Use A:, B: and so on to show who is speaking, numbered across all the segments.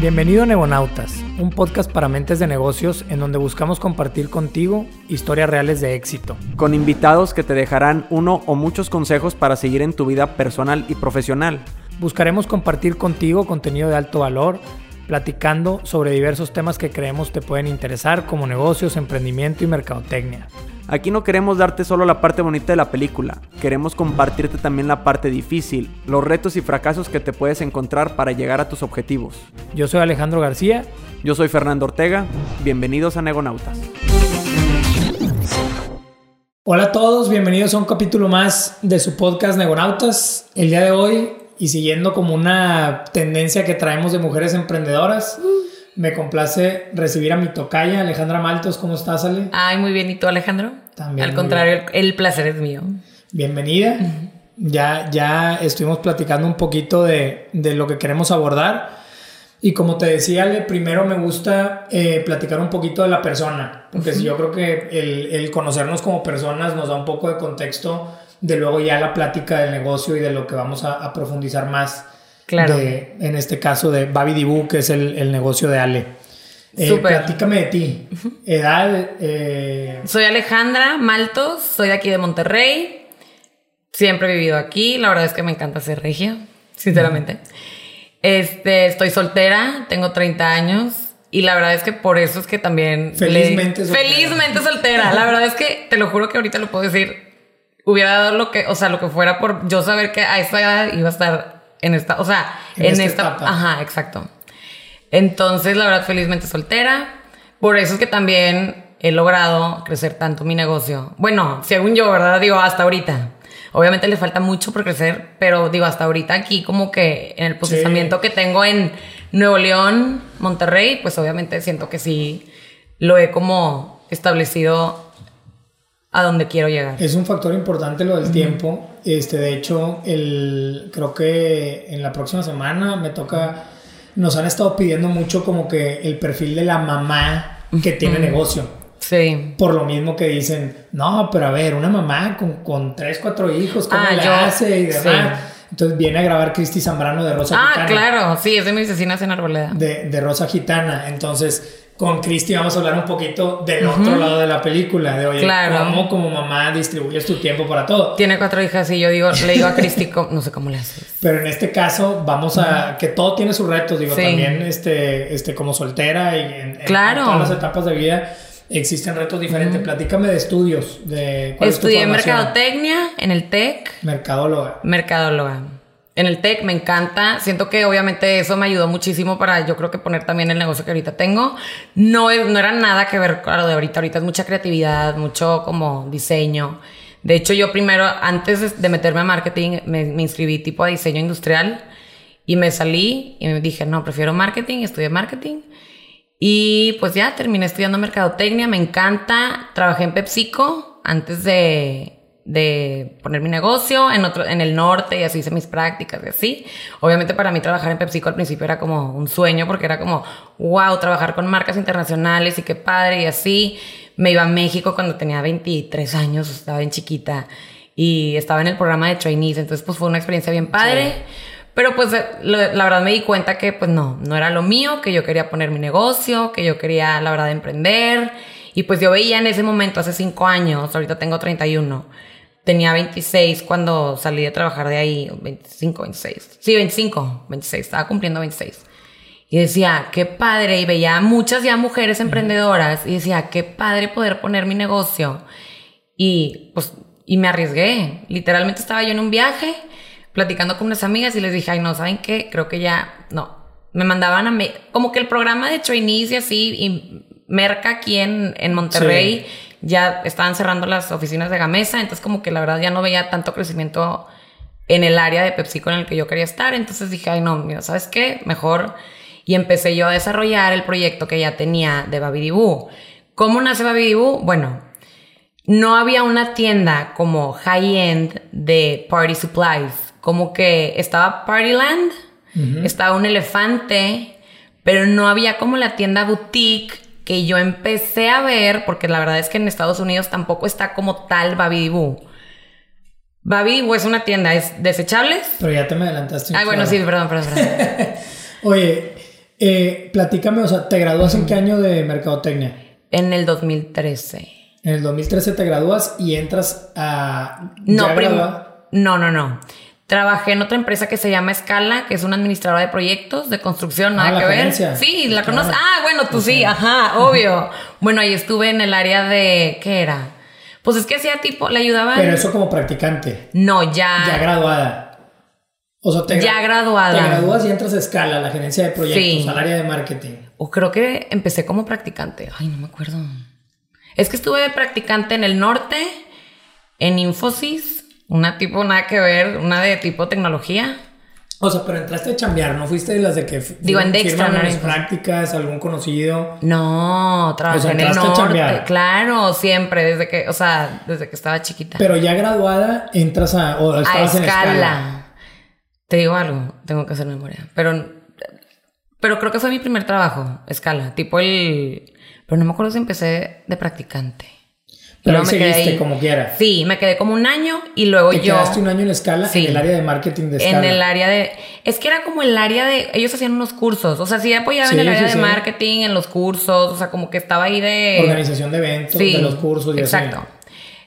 A: Bienvenido a Negonautas, un podcast para mentes de negocios en donde buscamos compartir contigo historias reales de éxito.
B: Con invitados que te dejarán uno o muchos consejos para seguir en tu vida personal y profesional.
A: Buscaremos compartir contigo contenido de alto valor, platicando sobre diversos temas que creemos te pueden interesar como negocios, emprendimiento y mercadotecnia.
B: Aquí no queremos darte solo la parte bonita de la película, queremos compartirte también la parte difícil, los retos y fracasos que te puedes encontrar para llegar a tus objetivos.
A: Yo soy Alejandro García.
B: Yo soy Fernando Ortega. Bienvenidos a Negonautas.
A: Hola a todos, bienvenidos a un capítulo más de su podcast Negonautas. El día de hoy, y siguiendo como una tendencia que traemos de mujeres emprendedoras, me complace recibir a mi tocaya, Alejandra Maltos. ¿Cómo estás, Ale?
C: Ay, muy bien. ¿Y tú, Alejandro? También. Al contrario, el, placer es mío.
A: Bienvenida. Ya, ya estuvimos platicando un poquito de, de, lo que queremos abordar. Y como te decía, Ale, primero me gusta eh, platicar un poquito de la persona. Porque yo creo que el, el conocernos como personas nos da un poco de contexto de luego ya la plática del negocio y de lo que vamos a, a profundizar más Claro. en este caso de Baby Dibu, que es el, negocio de Ale. Eh, platícame de ti. Edad. Eh,
C: soy Alejandra Maltos, soy de aquí de Monterrey. Siempre he vivido aquí. La verdad es que me encanta ser regia, sinceramente. Este, estoy soltera, tengo 30 años. Y la verdad es que por eso es que también.
A: Felizmente soltera.
C: Felizmente soltera. La verdad es que te lo juro que ahorita lo puedo decir. Hubiera dado lo que, o sea, lo que fuera por yo saber que a esta edad iba a estar en esta, o sea, en, esta, ajá, exacto. Entonces, la verdad, felizmente soltera. Por eso es que también he logrado crecer tanto mi negocio. Bueno, según yo, ¿verdad? Digo, hasta ahorita. Obviamente le falta mucho por crecer, pero digo, hasta ahorita aquí como que en el posicionamiento que tengo en Nuevo León, Monterrey, pues obviamente siento que sí lo he como establecido a donde quiero llegar.
A: Es un factor importante lo del tiempo. Este, de hecho, el, creo que en la próxima semana me toca, nos han estado pidiendo mucho como que el perfil de la mamá que tiene negocio.
C: Sí.
A: Por lo mismo que dicen, no, pero a ver, una mamá con, con tres, cuatro hijos, ¿cómo ah, le hace? Y demás. Entonces viene a grabar Cristi Zambrano de Rosa
C: Gitana. Ah, claro, sí, es de mis vecinas en Arboleda.
A: De, de Rosa Gitana. Entonces, con Cristi vamos a hablar un poquito del otro lado de la película, de oye, cómo como mamá distribuyes tu tiempo para todo.
C: Tiene cuatro hijas y yo digo, le digo a Cristi, no sé cómo le haces.
A: Pero en este caso vamos a, que todo tiene sus retos, digo, también este, este, como soltera y en, todas las etapas de vida existen retos diferentes. Platícame de estudios. De,
C: Estudié mercadotecnia en el TEC.
A: Mercadóloga.
C: Mercadóloga en el tech, me encanta. Siento que obviamente eso me ayudó muchísimo para yo creo que poner también el negocio que ahorita tengo. No, no era nada que ver con lo de ahorita. Ahorita es mucha creatividad, mucho como diseño. De hecho, yo primero, antes de meterme a marketing, me, inscribí tipo a diseño industrial y me salí y me dije, no, prefiero marketing, estudié marketing. Y pues ya terminé estudiando mercadotecnia, me encanta. Trabajé en PepsiCo antes de, de poner mi negocio en otro en el norte y así hice mis prácticas y así. Obviamente para mí trabajar en PepsiCo al principio era como un sueño porque era como wow, trabajar con marcas internacionales y qué padre y así. Me iba a México cuando tenía 23 años, estaba bien chiquita y estaba en el programa de trainees, entonces pues fue una experiencia bien padre. Pero pues la verdad me di cuenta que pues no, no era lo mío, que yo quería poner mi negocio, que yo quería la verdad emprender. Y pues yo veía en ese momento, hace 5 años, ahorita tengo 31 tenía 26 cuando salí de trabajar de ahí, 25, 26. Sí, 25, 26, estaba cumpliendo 26. Y decía, qué padre, y veía muchas ya mujeres emprendedoras, y decía, qué padre poder poner mi negocio. Y pues, y me arriesgué. Literalmente estaba yo en un viaje, platicando con unas amigas, y les dije, ay, no, ¿saben qué? Creo que ya, no. Me mandaban a, me como que el programa de trainees y así, y Merca aquí en, en Monterrey ya estaban cerrando las oficinas de Gamesa, entonces como que la verdad ya no veía tanto crecimiento en el área de PepsiCo en el que yo quería estar, entonces dije, ay no, mira, ¿sabes qué? Mejor. Y empecé yo a desarrollar el proyecto que ya tenía de Babidiboo. ¿Cómo nace Babidiboo? Bueno, no había una tienda como high-end de party supplies, como que estaba Partyland, estaba un elefante, pero no había como la tienda boutique que yo empecé a ver, porque la verdad es que en Estados Unidos tampoco está como tal Babidiboo. Babidiboo es una tienda, es desechables.
A: Pero ya te me adelantaste.
C: Ay, bueno, sí, perdón, perdón, perdón.
A: Oye, Eh, platícame, o sea, ¿te gradúas en qué año de mercadotecnia?
C: En el 2013.
A: En el 2013 te gradúas y entras a...
C: No, no, no, no. Trabajé en otra empresa que se llama Escala, que es una administradora de proyectos de construcción, nada
A: Ah, la
C: que ver.
A: gerencia.
C: Sí, la
A: Claro.
C: conoces. Ah, bueno, tú sí, ajá, obvio. Bueno, ahí estuve en el área de. ¿Qué era? Pues es que hacía tipo, le ayudaba.
A: Pero eso como practicante,
C: No, ya.
A: ya graduada. O sea, te,
C: Ya graduada.
A: Te gradúas y entras a escala, la gerencia de proyectos,
C: Sí.
A: al área de marketing.
C: O creo que empecé como practicante. Ay, no me acuerdo. Es que estuve de practicante en el norte, en Infosys, una tipo nada que ver, una de tipo tecnología.
A: O sea, pero entraste a chambear, ¿no fuiste de las de que
C: Digo, en Dexter, no
A: prácticas, algún conocido?
C: No, trabajé
A: O sea,
C: en el
A: a
C: norte. Claro, siempre, desde que, o sea, desde que estaba chiquita.
A: Pero ya graduada, entras a... O
C: a
A: estabas en
C: escala.
A: escala.
C: Te digo algo, tengo que hacer memoria. Pero, pero creo que fue mi primer trabajo, escala. Tipo el. Pero no me acuerdo si empecé de practicante.
A: Pero
C: me quedé
A: seguiste
C: ahí.
A: como quiera.
C: Sí, me quedé como un año y luego
A: Te
C: yo.
A: quedaste un año en escala
C: Sí.
A: en el área de marketing de escala.
C: En el área de. Es que era como el área de. Ellos hacían unos cursos. O sea, sí apoyaba en
A: Sí,
C: el área
A: sí,
C: de marketing, en los cursos. O sea, como que estaba ahí de.
A: Organización de eventos, de los cursos y así.
C: exacto.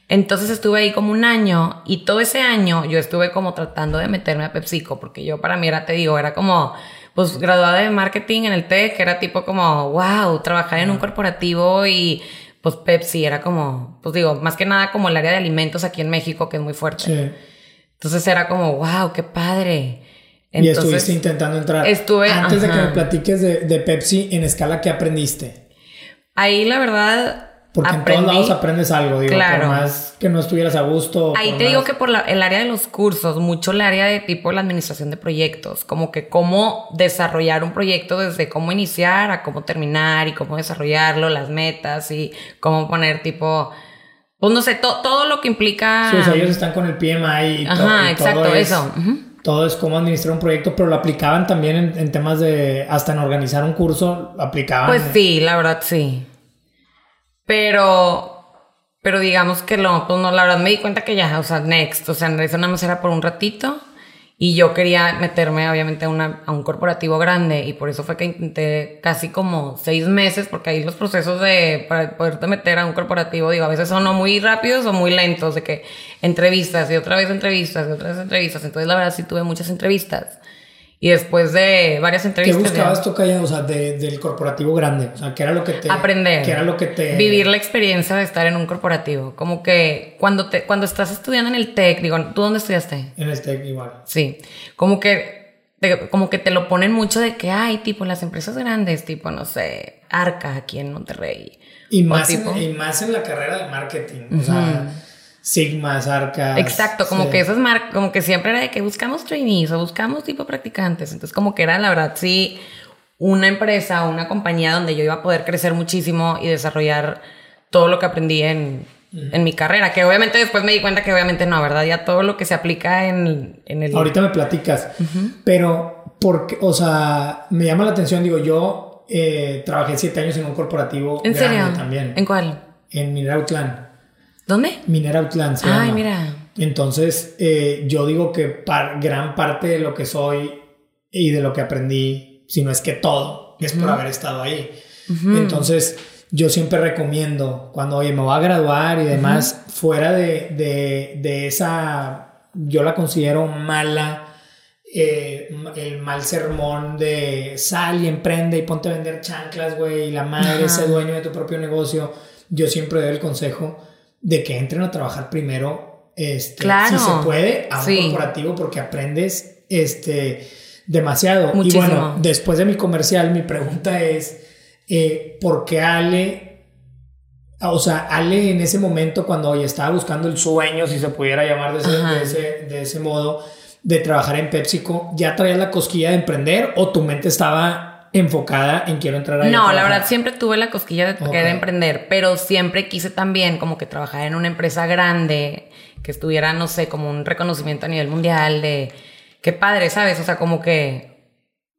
C: Entonces estuve ahí como un año y todo ese año yo estuve como tratando de meterme a PepsiCo porque yo para mí era, te digo, era como, pues graduada de marketing en el TEC, era tipo como, wow, trabajar en un corporativo y pues Pepsi era como, pues digo, más que nada como el área de alimentos aquí en México que es muy fuerte.
A: Sí.
C: Entonces era como, wow, qué padre.
A: y estuviste intentando entrar.
C: estuve-
A: Antes de que me platiques de, de Pepsi, en escala, ¿qué aprendiste?
C: ahí la verdad...
A: Porque en todos lados aprendes algo, digo,
C: Claro.
A: por más que no estuvieras a gusto.
C: Ahí te digo que por la- el área de los cursos, mucho el área de tipo la administración de proyectos, como que cómo desarrollar un proyecto desde cómo iniciar a cómo terminar y cómo desarrollarlo, las metas y cómo poner tipo, pues no sé, to- todo lo que implica...
A: Sí, o sea, ellos están con el PMI y, to-
C: Ajá,
A: y
C: exacto,
A: todo es,
C: eso.
A: Todo es cómo administrar un proyecto, pero lo aplicaban también en, en temas de, hasta en organizar un curso, lo aplicaban.
C: Pues sí, la verdad sí. Pero, pero digamos que lo, pues no, la verdad me di cuenta que ya, o sea, next, o sea, eso nada más era por un ratito. Y yo quería meterme, obviamente, a, una, a un corporativo grande. Y por eso fue que intenté casi como seis meses, porque ahí los procesos de para poderte meter a un corporativo, digo, a veces son o muy rápidos o muy lentos, de que entrevistas y otra vez entrevistas y otra vez entrevistas. Entonces, la verdad, sí tuve muchas entrevistas. Y después de varias
A: ¿Qué
C: entrevistas. ya-
A: buscabas tú, Calla? O sea, de- del corporativo grande. O sea, ¿qué era lo que te.
C: aprender.
A: ¿Qué era lo que te.
C: Vivir la experiencia de estar en un corporativo. Como que cuando, te, cuando estás estudiando en el TEC, digo, ¿tú dónde estudiaste?
A: En el TEC igual.
C: Sí. Como que, te, como que te lo ponen mucho de que hay, tipo, las empresas grandes, tipo, no sé, Arca aquí en Monterrey.
A: Y más,
C: tipo-
A: en, y más en la carrera de marketing. O sea, Sigmas, Arcas.
C: Exacto, como
A: sí.
C: que esas mar como que siempre era de que buscamos trainees o buscamos tipo practicantes. Entonces, como que era la verdad, sí, una empresa, una compañía donde yo iba a poder crecer muchísimo y desarrollar todo lo que aprendí en, en mi carrera. Que obviamente después me di cuenta que obviamente no, ¿verdad? Ya todo lo que se aplica en, en el.
A: Ahorita me platicas. Pero, porque, o sea, me llama la atención. Digo, yo eh, trabajé siete años en un corporativo
C: ¿En
A: grande
C: serio?
A: también.
C: ¿En cuál?
A: En Minerautlan.
C: ¿Dónde?
A: Minerautlan se
C: Ay,
A: llama.
C: mira.
A: Entonces, eh, yo digo que par- gran parte de lo que soy y de lo que aprendí, si no es que todo, es por haber estado ahí. Entonces, yo siempre recomiendo cuando, oye, me voy a graduar y demás, fuera de, de, de esa, yo la considero mala, eh, el mal sermón de sal y emprende y ponte a vender chanclas, güey, y la madre, ese dueño de tu propio negocio. Yo siempre doy el consejo de que entren a trabajar primero, este,
C: Claro.
A: si se puede, a un
C: Sí.
A: corporativo porque aprendes este, demasiado.
C: Muchísimo.
A: Y bueno, después de mi comercial, mi pregunta es, eh, ¿por qué Ale... O sea, Ale en ese momento cuando oye, estaba buscando el sueño, si se pudiera llamar de ese, de ese, de ese modo, de trabajar en PepsiCo, ¿ya traía la cosquilla de emprender o tu mente estaba enfocada en quiero entrar a
C: No, la verdad siempre tuve la cosquilla de
A: Ok.
C: querer emprender, pero siempre quise también como que trabajar en una empresa grande, que estuviera, no sé, como un reconocimiento a nivel mundial de qué padre, ¿sabes? O sea, como que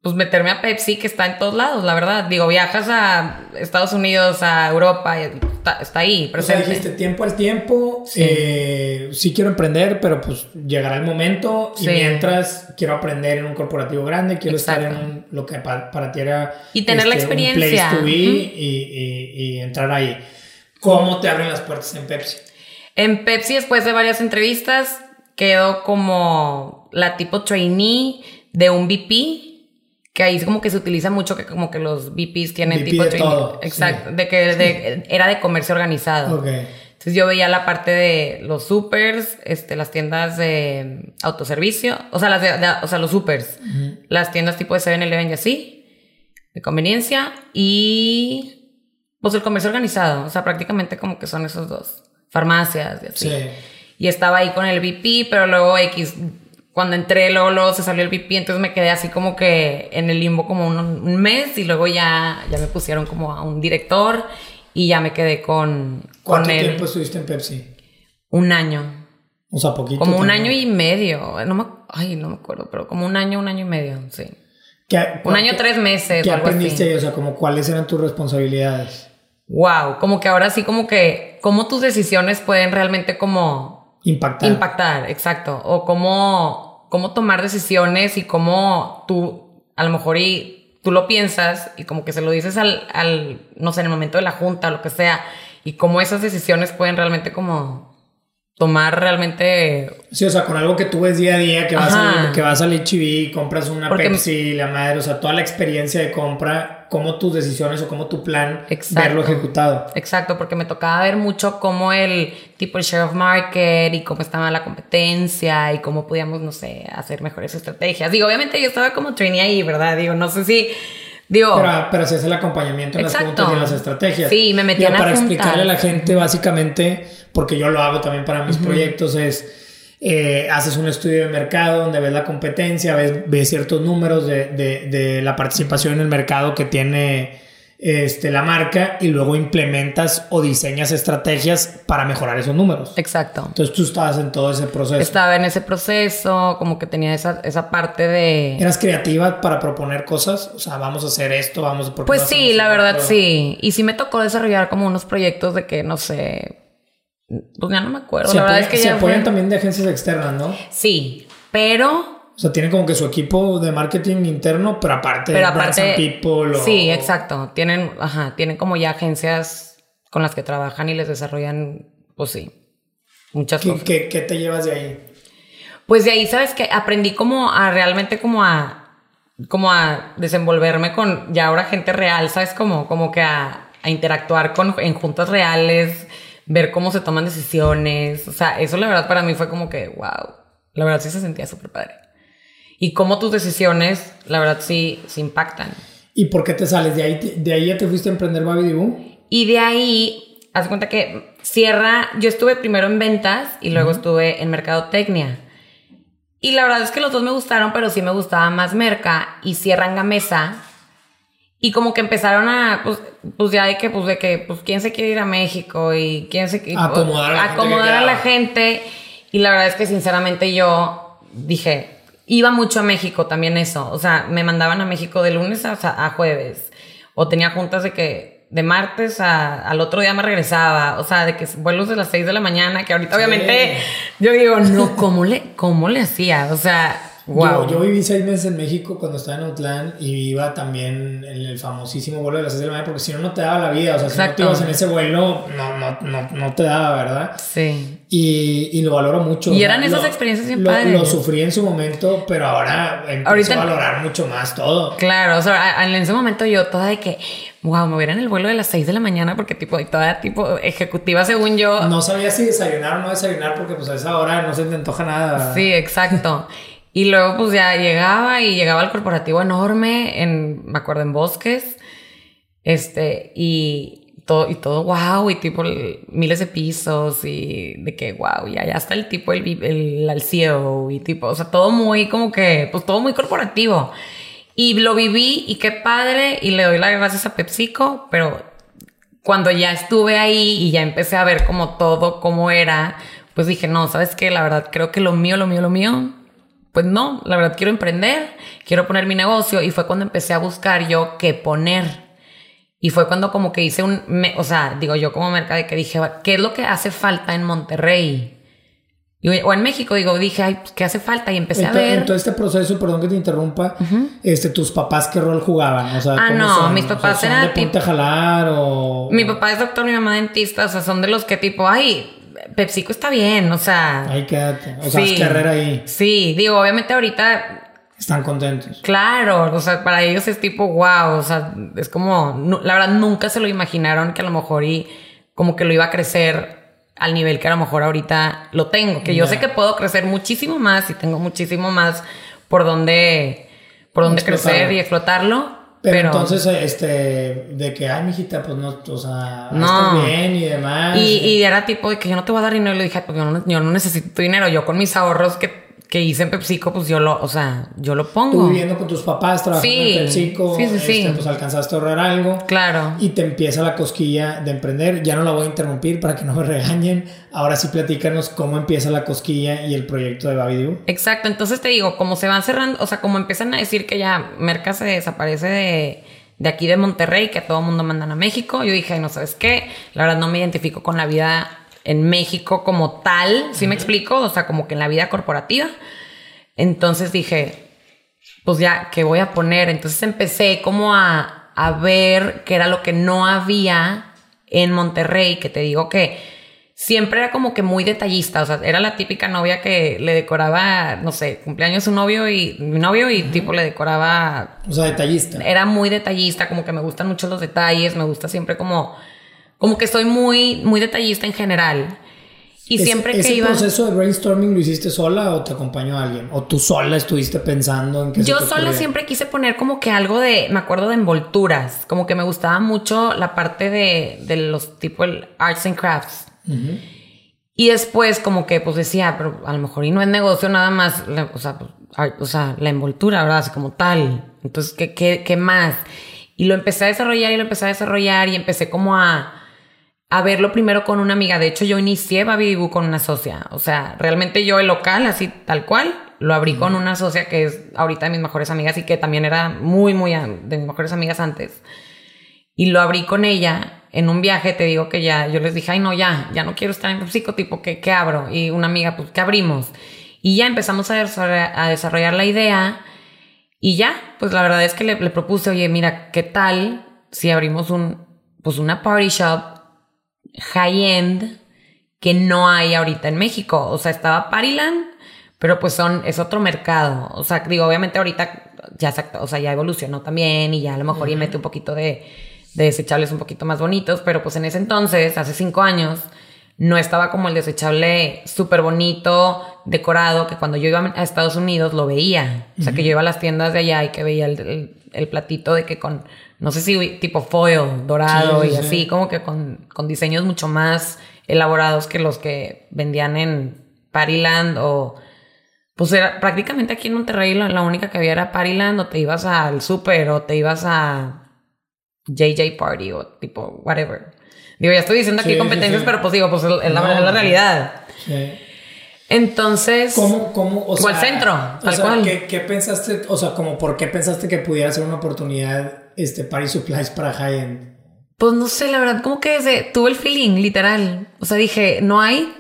C: pues meterme a Pepsi, que está en todos lados, la verdad. Digo, viajas a Estados Unidos, a Europa, está, está ahí.
A: O sea, dijiste tiempo al tiempo, sí. Eh, sí quiero emprender, pero pues llegará el momento y mientras quiero aprender en un corporativo grande, quiero estar en un, lo que para, para ti era...
C: Y tener la experiencia.
A: Un place to be y, y, y entrar ahí. ¿Cómo te abren las puertas en Pepsi?
C: En Pepsi, después de varias entrevistas, quedó como la tipo trainee de un VP que ahí como que se utiliza mucho que como que los VPs tienen
A: VP
C: tipo
A: de todo,
C: Exacto, de que de- era de comercio organizado.
A: Ok.
C: Entonces yo veía la parte de los supers, este, las tiendas de autoservicio, o sea, las de, de- o sea, los supers, las tiendas tipo de 7-Eleven y así, de conveniencia, y pues el comercio organizado, o sea, prácticamente como que son esos dos, farmacias y así.
A: Sí.
C: Y estaba ahí con el VP, pero luego X, cuando entré, luego, luego se salió el VP, entonces me quedé así como que en el limbo como un, un mes y luego ya, ya me pusieron como a un director y ya me quedé con, con
A: ¿Cuánto
C: él
A: tiempo estuviste en Pepsi?
C: un año.
A: O sea, poquito.
C: Como un año y medio. No me, ay, no me acuerdo, pero como un año, un año y medio, sí.
A: ¿Qué-
C: Un año,
A: qué-
C: tres meses
A: ¿Qué
C: o algo
A: aprendiste
C: así.
A: ahí? O sea, como cuáles eran tus responsabilidades.
C: Wow, como que ahora sí como que, cómo tus decisiones pueden realmente como
A: Impactar.
C: Impactar, exacto. O cómo, cómo tomar decisiones y cómo tú, a lo mejor, y tú lo piensas y como que se lo dices al, al, no sé, en el momento de la junta, lo que sea, y cómo esas decisiones pueden realmente como tomar realmente...
A: Sí, o sea, con algo que tú ves día a día, que vas, al, que vas al HB, compras una
C: Porque-
A: Pepsi, la madre, o sea, toda la experiencia de compra, cómo tus decisiones o cómo tu plan,
C: Exacto.
A: verlo ejecutado.
C: Exacto, porque me tocaba ver mucho cómo el tipo el share of market y cómo estaba la competencia y cómo podíamos, no sé, hacer mejores estrategias. Digo, obviamente yo estaba como trainee ahí, ¿verdad? Digo, no sé si... Digo,
A: Pero, pero hace el acompañamiento en las
C: Exacto.
A: juntas y en las estrategias.
C: Sí, me metí
A: Digo,
C: en las
A: Para explicarle a la gente, básicamente, porque yo lo hago también para mis proyectos, es eh, haces un estudio de mercado donde ves la competencia, ves, ves ciertos números de, de- de la participación en el mercado que tiene este, la marca y luego implementas o diseñas estrategias para mejorar esos números.
C: exacto.
A: Entonces tú estabas en todo ese proceso.
C: Estaba en ese proceso, como que tenía esa, esa parte de...
A: ¿Eras creativa para proponer cosas? O sea, vamos a hacer esto, vamos a... ¿por qué
C: Pues sí, la verdad sí. Y sí me tocó desarrollar como unos proyectos de que, no sé... Pues ya no me acuerdo.
A: Se,
C: la verdad
A: apoyan,
C: es que
A: se
C: ya
A: apoyan
C: fue-
A: también de agencias externas, ¿no?
C: Sí, pero...
A: O sea, tienen como que su equipo de marketing interno, pero aparte
C: Pero aparte...
A: and People o-
C: Sí, exacto. Tienen, ajá, tienen como ya agencias con las que trabajan y les desarrollan, pues sí, muchas
A: ¿Qué,
C: cosas.
A: qué, qué te llevas de ahí?
C: Pues de ahí, ¿sabes que Aprendí como a realmente como a como a desenvolverme con ya ahora gente real, ¿sabes? Como, como que a, a interactuar con, en juntas reales, ver cómo se toman decisiones. O sea, eso la verdad para mí fue como que, wow, la verdad sí se sentía súper padre. Y cómo tus decisiones, la verdad sí, sí impactan.
A: ¿Y por qué te sales? ¿De ahí, te- de ahí ya te fuiste a emprender Baby Dibu?
C: Y de ahí, haz cuenta que cierra, yo estuve primero en ventas y luego estuve en mercadotecnia. Y la verdad es que los dos me gustaron, pero sí me gustaba más Merca y cierran Gamesa. Y como que empezaron a, pues, pues ya de que, pues de que, pues quién se quiere ir a México y quién se quiere
A: Acomodar a la gente que
C: acomodar a la gente. Y la verdad es que sinceramente yo dije, iba mucho a México también eso. O sea, me mandaban a México de lunes a, a jueves. O tenía juntas de que de martes a- al otro día me regresaba. O sea, de que vuelos de las 6 de la mañana, que ahorita
A: Sí.
C: obviamente yo digo, no, ¿cómo le, cómo le hacía? O sea, wow.
A: Yo, yo viví seis meses en México cuando estaba en Outland y iba también en el famosísimo vuelo de las 6 de la mañana porque si no, no te daba la vida. O sea, si no te ibas en ese vuelo, no, no, no, no te daba, ¿verdad?
C: Sí.
A: Y, y lo valoro mucho.
C: Y eran esas
A: lo-
C: experiencias bien
A: lo,
C: padres.
A: Lo sufrí en su momento, pero ahora empiezo
C: Ahorita-
A: a valorar mucho más todo.
C: Claro, o sea, en ese momento yo toda de que, wow, me hubiera en el vuelo de las 6 de la mañana porque tipo, y toda tipo ejecutiva según yo.
A: No sabía si desayunar o no desayunar porque pues a esa hora no se te antoja nada. ¿verdad?
C: Sí, exacto. Y luego pues ya llegaba y llegaba al corporativo enorme en, me acuerdo, en Bosques. Este, y todo, y todo wow, y tipo miles de pisos y de que wow, y allá está el tipo, el, el, el CEO y tipo, o sea, todo muy como que, pues todo muy corporativo. Y lo viví y qué padre y le doy las gracias a PepsiCo, pero cuando ya estuve ahí y ya empecé a ver como todo, cómo era, pues dije, no, ¿sabes qué? La verdad, creo que lo mío, lo mío, lo mío pues no, la verdad quiero emprender, quiero poner mi negocio y fue cuando empecé a buscar yo qué poner. Y fue cuando como que hice un, o sea, digo yo como mercado que dije, ¿qué es lo que hace falta en Monterrey? o en México, digo, dije, ay, ¿qué hace falta? Y empecé a ver.
A: En todo este proceso, perdón que te interrumpa, este, ¿tus papás qué rol jugaban? O sea,
C: ah, no, mis papás eran.
A: de jalar o.?
C: Mi papá es doctor, mi mamá dentista, o sea, son de los que tipo, ay, PepsiCo está bien, o sea.
A: Ahí quédate. O sea, es carrera ahí.
C: Sí, digo, obviamente ahorita
A: están contentos.
C: Claro, o sea, para ellos es tipo, wow, o sea, es como, la verdad nunca se lo imaginaron que a lo mejor y como que lo iba a crecer al nivel que a lo mejor ahorita lo tengo, que yo sé que puedo crecer muchísimo más y tengo muchísimo más por donde, por donde crecer y explotarlo.
A: Pero, entonces, este, de que, ay, mijita, pues no, o sea, no. bien y demás.
C: Y, y, era tipo de que yo no te voy a dar dinero. Y le dije, pues yo no, yo no necesito dinero. Yo con mis ahorros que que hice en PepsiCo, pues yo lo, o sea, yo lo pongo.
A: Tú viviendo con tus papás, trabajando en PepsiCo, sí, sí, este, pues alcanzaste a ahorrar algo.
C: Claro.
A: Y te empieza la cosquilla de emprender. Ya no la voy a interrumpir para que no me regañen. Ahora sí platícanos cómo empieza la cosquilla y el proyecto de Baby
C: Exacto. Entonces te digo, como se van cerrando, o sea, como empiezan a decir que ya Merca se desaparece de, de aquí de Monterrey, que a todo mundo mandan a México, yo dije, no sabes qué, la verdad no me identifico con la vida en México como tal, ¿sí me explico? O sea, como que en la vida corporativa. Entonces dije, pues ya, ¿qué voy a poner? Entonces empecé como a, a ver qué era lo que no había en Monterrey, que te digo que siempre era como que muy detallista, o sea, era la típica novia que le decoraba, no sé, cumpleaños su novio y mi novio y tipo le decoraba...
A: O sea, detallista.
C: Era muy detallista, como que me gustan mucho los detalles, me gusta siempre como como que soy muy, muy detallista en general. Y siempre que
A: ¿ese
C: iba.
A: proceso de brainstorming lo hiciste sola o te acompañó alguien? ¿O tú sola estuviste pensando en qué
C: Yo sola siempre quise poner como que algo de. Me acuerdo de envolturas. Como que me gustaba mucho la parte de, de los tipo el arts and crafts. Y después, como que pues decía, pero a lo mejor y no es negocio nada más. o, sea, pues, o sea, la envoltura, ¿verdad? Así como tal. Entonces, ¿qué, qué, qué más? Y lo empecé a desarrollar y lo empecé a desarrollar y empecé como a a verlo primero con una amiga. De hecho, yo inicié Baby con una socia. O sea, realmente yo el local, así tal cual, lo abrí con una socia que es ahorita de mis mejores amigas y que también era muy, muy de mis mejores amigas antes. Y lo abrí con ella en un viaje, te digo que ya, yo les dije, ay, no, ya, ya no quiero estar en psico, tipo, ¿qué, ¿qué abro? Y una amiga, pues, ¿qué abrimos? Y ya empezamos a desarrollar, a desarrollar la idea. Y ya, pues la verdad es que le, le propuse, oye, mira, ¿qué tal si abrimos un, pues una party shop high-end que no hay ahorita en México. O sea, estaba Pariland, pero pues son, es otro mercado. O sea, digo, obviamente ahorita ya, o sea, ya evolucionó también y ya a lo mejor y mete un poquito de, de, desechables un poquito más bonitos, pero pues en ese entonces, hace cinco años, no estaba como el desechable súper bonito, decorado, que cuando yo iba a Estados Unidos lo veía. O sea, que yo iba a las tiendas de allá y que veía el, el platito de que con no sé si tipo foil, dorado y así, como que con, con, diseños mucho más elaborados que los que vendían en Pariland o... Pues era prácticamente aquí en Monterrey la, única que había era Pariland o te ibas al super o te ibas a JJ Party o tipo whatever. Digo, ya estoy diciendo aquí competencias, pero pues digo, pues es la, la realidad. Entonces.
A: ¿Cómo, cómo,
C: o, sea, centro, tal cual.
A: ¿qué, ¿qué, pensaste, o sea, como por qué pensaste que pudiera ser una oportunidad este, Party Supplies para high-end?
C: Pues no sé, la verdad, como que desde, tuve el feeling, literal. O sea, dije, no hay,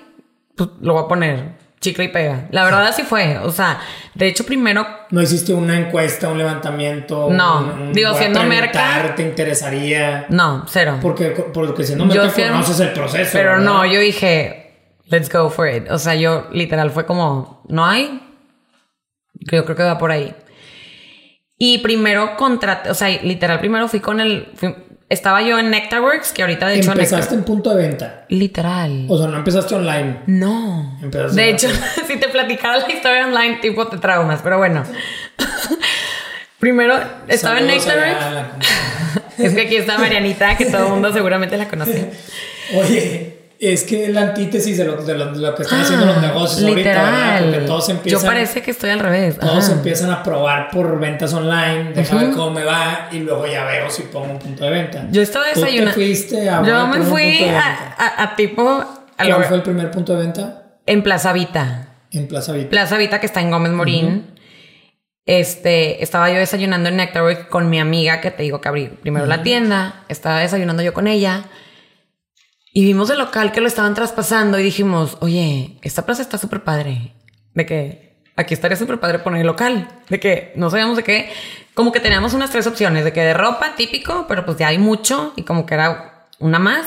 C: pues lo voy a poner chicle y pega. La verdad así fue. O sea, de hecho, primero.
A: ¿No hiciste una encuesta, un levantamiento?
C: No. digo, siendo merca.
A: ¿Te interesaría?
C: No, cero.
A: Porque, porque siendo merca conoces el proceso.
C: Pero no, yo dije, let's go for it. O sea, yo literal fue como, ¿no hay? Yo creo que va por ahí. Y primero contraté, o sea, literal, primero fui con el. estaba yo en Nectarworks, que ahorita de hecho.
A: Empezaste en punto de venta.
C: Literal.
A: O sea, no empezaste online.
C: No. de hecho, si te platicara la historia online, tipo te traumas, pero bueno. primero estaba en Nectarworks. es que aquí está Marianita, que todo el mundo seguramente la conoce.
A: Oye. Es que es la antítesis de lo, de lo, que están haciendo los ah, negocios ahorita, Porque todos empiezan.
C: Yo parece que estoy al revés.
A: Todos empiezan a probar por ventas online, deja ver cómo me va y luego ya veo si pongo un punto de venta.
C: Yo estaba desayunando.
A: fuiste a
C: Yo me fui a, a, tipo.
A: ¿Cuál fue el primer punto de venta?
C: En Plaza Vita.
A: En Plaza Vita.
C: Plaza Vita que está en Gómez Morín. este, estaba yo desayunando en Nectarworks con mi amiga que te digo que abrí primero la tienda. Estaba desayunando yo con ella. Y vimos el local que lo estaban traspasando y dijimos, oye, esta plaza está súper padre. De que aquí estaría súper padre poner el local. De que no sabíamos de qué. Como que teníamos unas tres opciones. De que de ropa, típico, pero pues ya hay mucho. Y como que era una más.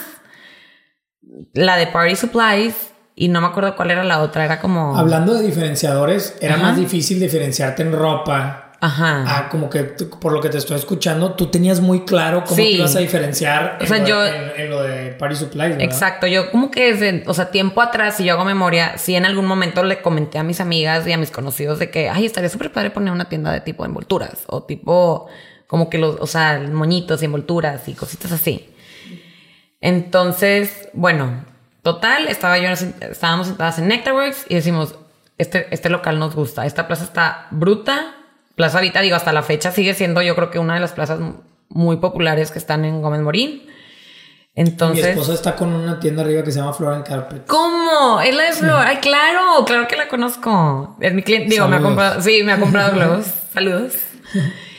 C: La de Party Supplies. Y no me acuerdo cuál era la otra. Era como...
A: Hablando de diferenciadores, era más difícil diferenciarte en ropa
C: Ajá.
A: Ah, como que por lo que te estoy escuchando, tú tenías muy claro cómo te ibas a diferenciar
C: o sea,
A: en,
C: yo,
A: lo de, en, lo de Party Supplies. ¿verdad?
C: Exacto, yo como que desde, o sea, tiempo atrás, si yo hago memoria, sí en algún momento le comenté a mis amigas y a mis conocidos de que, ay, estaría súper padre poner una tienda de tipo envolturas o tipo, como que los, o sea, moñitos y envolturas y cositas así. Entonces, bueno, total, estaba yo, estábamos sentadas en Nectarworks y decimos, este, este local nos gusta, esta plaza está bruta, Plaza Vita, digo, hasta la fecha sigue siendo yo creo que una de las plazas muy populares que están en Gómez Morín. Entonces,
A: Mi esposa está con una tienda arriba que se llama Floral Carpet.
C: ¿Cómo? Es la de Flor. Ay, claro, claro que la conozco. Es mi cliente. Digo, me ha comprado. Sí, me ha comprado globos. Saludos.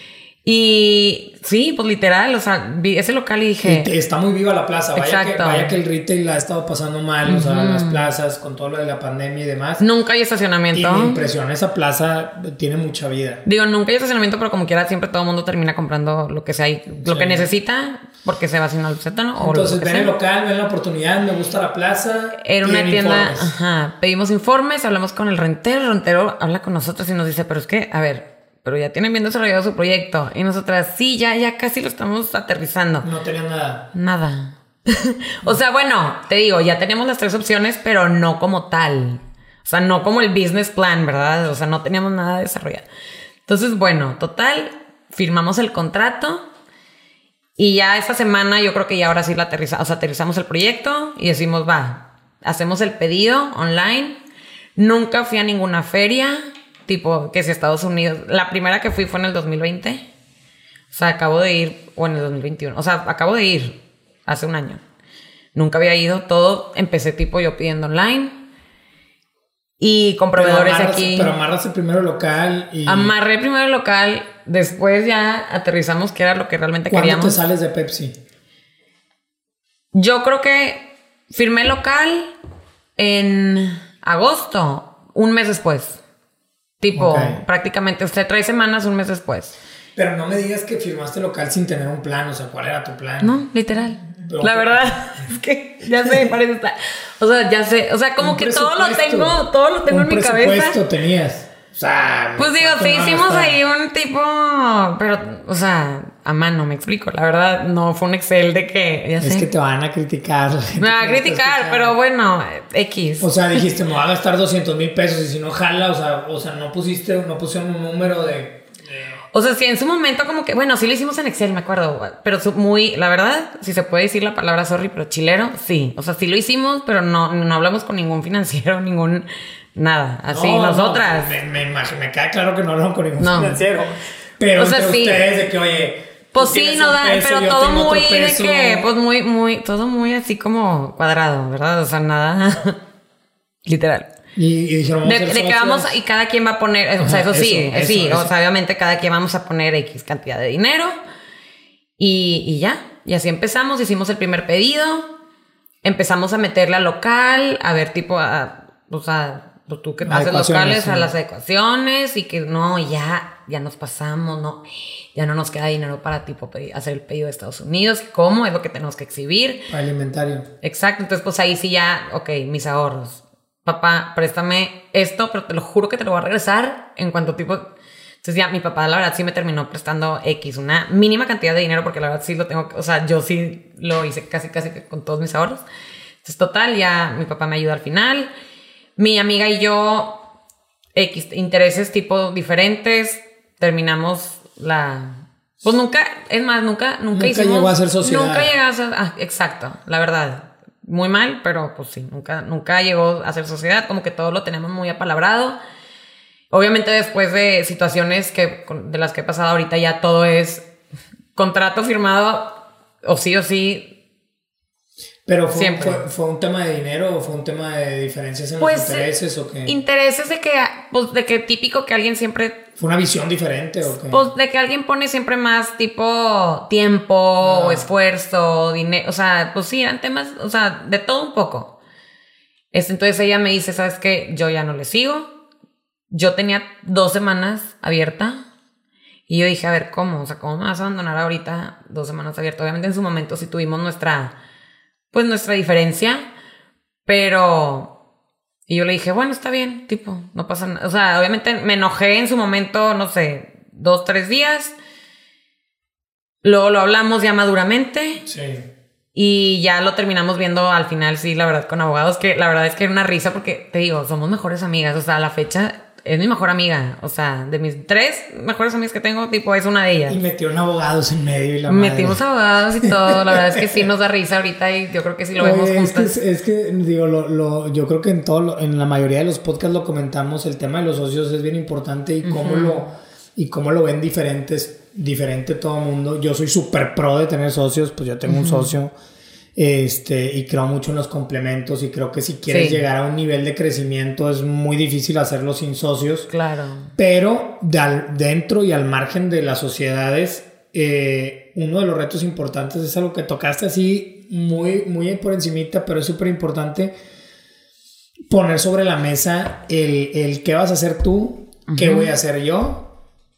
C: Y sí, pues literal, o sea, vi ese local y dije.
A: Y está muy viva la plaza. Vaya que, vaya que, el retail la ha estado pasando mal, o sea, las plazas con todo lo de la pandemia y demás.
C: Nunca hay estacionamiento.
A: Y me impresiona, esa plaza tiene mucha vida.
C: Digo, nunca hay estacionamiento, pero como quiera, siempre todo el mundo termina comprando lo que sea, lo sí. que necesita, porque se va haciendo el sótano.
A: Entonces, ven el local, ven la oportunidad, me gusta la plaza.
C: Era una tienda, informes. ajá. Pedimos informes, hablamos con el rentero, el rentero habla con nosotros y nos dice, pero es que, a ver pero ya tienen bien desarrollado su proyecto. Y nosotras, sí, ya, ya casi lo estamos aterrizando.
A: No tenían nada.
C: Nada. o sea, bueno, te digo, ya tenemos las tres opciones, pero no como tal. O sea, no como el business plan, ¿verdad? O sea, no teníamos nada desarrollado. Entonces, bueno, total, firmamos el contrato. Y ya esta semana yo creo que ya ahora sí la aterriza, o sea, aterrizamos el proyecto y decimos, va, hacemos el pedido online. Nunca fui a ninguna feria tipo que si Estados Unidos, la primera que fui fue en el 2020, o sea, acabo de ir, o en el 2021, o sea, acabo de ir hace un año. Nunca había ido, todo empecé tipo yo pidiendo online y con proveedores
A: pero amarras,
C: aquí.
A: Pero amarras el primero local y...
C: Amarré primero el local, después ya aterrizamos que era lo que realmente
A: ¿Cuándo
C: queríamos.
A: te sales de Pepsi?
C: Yo creo que firmé local en agosto, un mes después. Tipo, okay. prácticamente usted trae semanas, un mes después.
A: Pero no me digas que firmaste local sin tener un plan, o sea, ¿cuál era tu plan?
C: No, literal. Pero, la verdad es que ya sé, parece estar. O sea, ya sé, o sea, como que todo lo tengo, todo lo tengo en mi cabeza.
A: presupuesto tenías? O sea,
C: pues digo, sí hicimos ahí un tipo, pero, o sea, a mano, me explico. La verdad, no fue un Excel de que. Ya
A: es que te van a criticar.
C: Me van a criticar, pero bueno, X.
A: O sea, dijiste, me voy a gastar 200 mil pesos y si no jala, o sea, o sea, no pusiste, no pusieron un número de.
C: O sea, sí, en su momento como que, bueno, sí lo hicimos en Excel, me acuerdo, pero muy, la verdad, si se puede decir la palabra sorry, pero chilero, sí. O sea, sí lo hicimos, pero no, no hablamos con ningún financiero, ningún, nada. Así,
A: no,
C: nosotras.
A: No, me, me, me, queda claro que no hablaron con ningún no. financiero. Pero o sea, entre sí. ustedes de que, oye,
C: pues sí, no da, peso, pero todo muy de que, pues muy, muy, todo muy así como cuadrado, ¿verdad? O sea, nada literal.
A: Y, y dijeron,
C: de, de que vamos, y cada quien va a poner, Ajá, o sea, eso, eso sí, eso, sí, eso. o sea, obviamente cada quien vamos a poner X cantidad de dinero y, y ya, y así empezamos, hicimos el primer pedido, empezamos a meterle al local, a ver tipo, a, o sea, tú que haces locales, sí. a las ecuaciones y que no, ya, ya nos pasamos, no, ya no nos queda dinero para tipo pedir, hacer el pedido de Estados Unidos, ¿cómo? Es lo que tenemos que exhibir.
A: Alimentario.
C: Exacto, entonces pues ahí sí ya, ok, mis ahorros. Papá, préstame esto, pero te lo juro que te lo voy a regresar en cuanto tipo... Entonces ya mi papá la verdad sí me terminó prestando X, una mínima cantidad de dinero porque la verdad sí lo tengo, o sea, yo sí lo hice casi casi con todos mis ahorros. Entonces total, ya mi papá me ayuda al final. Mi amiga y yo, X, intereses tipo diferentes, terminamos la... Pues nunca, es más, nunca, nunca,
A: nunca
C: hicimos...
A: llegó a ser sociedad.
C: Nunca llegó a ser... Ah, exacto, la verdad. Muy mal, pero pues sí, nunca, nunca llegó a ser sociedad, como que todo lo tenemos muy apalabrado. Obviamente después de situaciones que, de las que he pasado ahorita ya todo es contrato firmado o sí o sí.
A: Pero fue,
C: Siempre.
A: fue, fue un tema de dinero o fue un tema de diferencias en
C: Pues,
A: los intereses o qué?
C: Intereses de que, pues, de que típico que alguien siempre
A: ¿Fue una visión diferente o qué?
C: Pues de que alguien pone siempre más tipo tiempo
A: Ah.
C: o esfuerzo, dinero, o sea, pues sí, eran temas, o sea, de todo un poco. Entonces ella me dice, ¿sabes qué? Yo ya no le sigo. Yo tenía dos semanas abierta y yo dije, a ver, ¿cómo? O sea, ¿cómo me vas a abandonar ahorita dos semanas abierta? Obviamente en su momento sí tuvimos nuestra, pues nuestra diferencia, pero... Y yo le dije, bueno, está bien, tipo, no pasa nada. O sea, obviamente me enojé en su momento, no sé, dos, tres días. Luego lo hablamos ya maduramente
A: Sí.
C: y ya lo terminamos viendo al final, sí, la verdad, con abogados, que la verdad es que era una risa porque, te digo, somos mejores amigas. O sea, a la fecha es mi mejor amiga. O sea, de mis tres mejores amigas que tengo, tipo, es una de ellas.
A: Y metieron abogados en medio y la madre.
C: Metimos abogados y todo. La verdad es que sí nos da risa ahorita y yo creo que sí lo vemos
A: Oye, es que,
C: juntas.
A: es que, digo, lo, lo- yo creo que en todo, lo- en la mayoría de los podcasts lo comentamos, el tema de los socios es bien importante y cómo lo, y cómo lo ven diferentes, diferente todo el mundo. Yo soy súper pro de tener socios, pues yo tengo un socio, este, y creo mucho en los complementos y creo que si quieres
C: Sí.
A: llegar a un nivel de crecimiento es muy difícil hacerlo sin socios.
C: Claro.
A: Pero de al- dentro y al margen de las sociedades, eh, uno de los retos importantes es algo que tocaste así muy, muy por encimita, pero es súper importante poner sobre la mesa el, el qué vas a hacer tú, qué voy a hacer yo,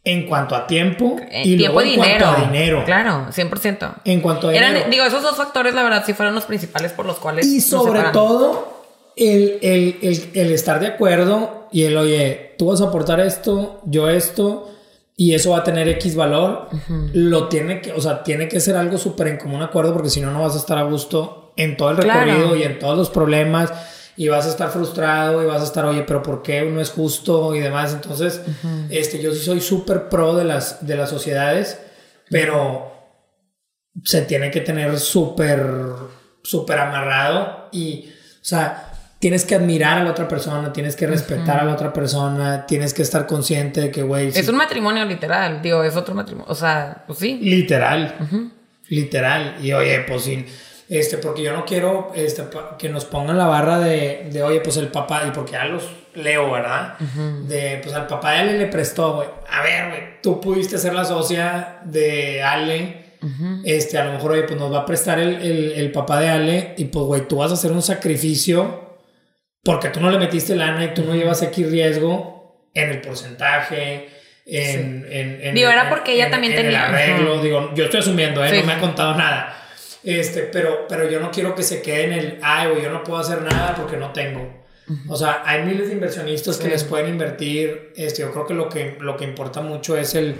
A: en cuanto a tiempo
C: Eh,
A: y
C: tiempo
A: luego en
C: dinero.
A: cuanto a dinero.
C: Claro, 100%.
A: En cuanto a
C: Eran,
A: dinero.
C: digo, esos dos factores, la verdad, sí fueron los principales por los cuales.
A: Y sobre todo, el, el- el- el estar de acuerdo y el, oye, tú vas a aportar esto, yo esto, y eso va a tener X valor, lo tiene que, o sea, tiene que ser algo súper en común acuerdo, porque si no, no vas a estar a gusto en todo el
C: Claro.
A: recorrido y en todos los problemas, y vas a estar frustrado y vas a estar, oye, pero ¿por qué no es justo? y demás. Entonces, este, yo sí soy súper pro de las, de las sociedades, pero se tiene que tener súper, súper amarrado y, o sea, tienes que admirar a la otra persona, tienes que respetar a la otra persona, tienes que estar consciente de que, güey,
C: Es
A: sí,
C: un matrimonio literal, digo, es otro matrimonio. O sea, pues sí.
A: literal, literal. Y oye, pues sí, este, porque yo no quiero este, que nos pongan la barra de, de, oye, pues el papá, y porque ya los leo, ¿verdad? De, pues al papá de Ale le prestó, güey. A ver, güey, tú pudiste ser la socia de Ale. Este, a lo mejor, oye, pues nos va a prestar el, el, el papá de Ale y pues, güey, tú vas a hacer un sacrificio porque tú no le metiste lana y tú no llevas X riesgo en el porcentaje, en... en, en-
C: Digo, era porque ella también
A: en
C: tenía-
A: El arreglo, digo, yo estoy asumiendo, ¿eh?
C: Sí.
A: No me ha contado nada. Este, pero, pero yo no quiero que se quede en el, ay, yo no puedo hacer nada porque no tengo. O sea, hay miles de inversionistas que les pueden invertir. Este, yo creo que lo que, lo que importa mucho es el,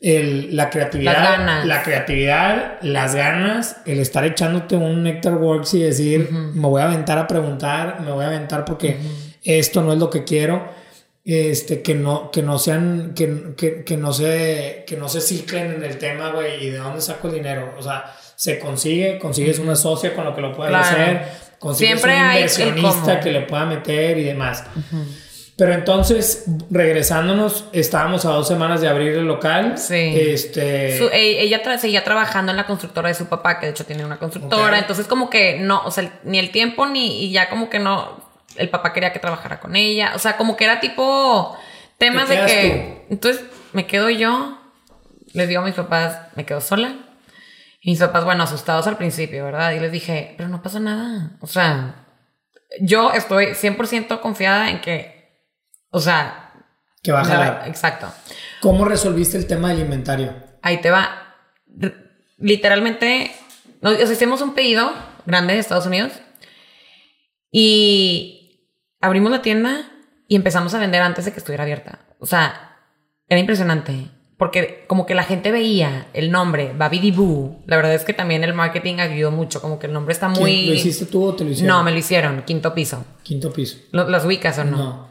A: el, la creatividad.
C: Las ganas.
A: La creatividad, las ganas, el estar echándote un Nectar Works y decir, me voy a aventar a preguntar, me voy a aventar porque esto no es lo que quiero. Este, que no, que no sean, que, que, que no se, que no se ciclen en el tema, güey, y de dónde saco el dinero. O sea, se consigue, consigues una socia con lo que lo puedas
C: Claro.
A: hacer, consigues
C: Siempre
A: un inversionista que le pueda meter y demás. Pero entonces, regresándonos, estábamos a dos semanas de abrir el local.
C: Sí.
A: Este.
C: Su- e- ella tra- seguía trabajando en la constructora de su papá, que de hecho tiene una constructora.
A: Ok.
C: Entonces, como que no, o sea, ni el tiempo ni y ya como que no. El papá quería que trabajara con ella. O sea, como que era tipo temas
A: Te
C: de que. Entonces, me quedo yo. Les digo a mis papás, me quedo sola. Y mis papás, bueno, asustados al principio, ¿verdad? Y les dije, pero no pasa nada. O sea, yo estoy 100% confiada en que. O sea.
A: que va a jalar.
C: Exacto.
A: ¿Cómo resolviste el tema del inventario?
C: Ahí te va. R- Literalmente, nos, hicimos un pedido grande de Estados Unidos y abrimos la tienda y empezamos a vender antes de que estuviera abierta. O sea, era impresionante. Porque como que la gente veía el nombre Babidi Boo. La verdad es que también el marketing ayudó mucho. Como que el nombre está
A: ¿Quién-
C: muy...
A: ¿Lo hiciste tú o te lo hicieron?
C: No, me lo hicieron. Quinto piso.
A: Quinto piso.
C: ¿Lo- ¿Las ubicas o no?
A: No.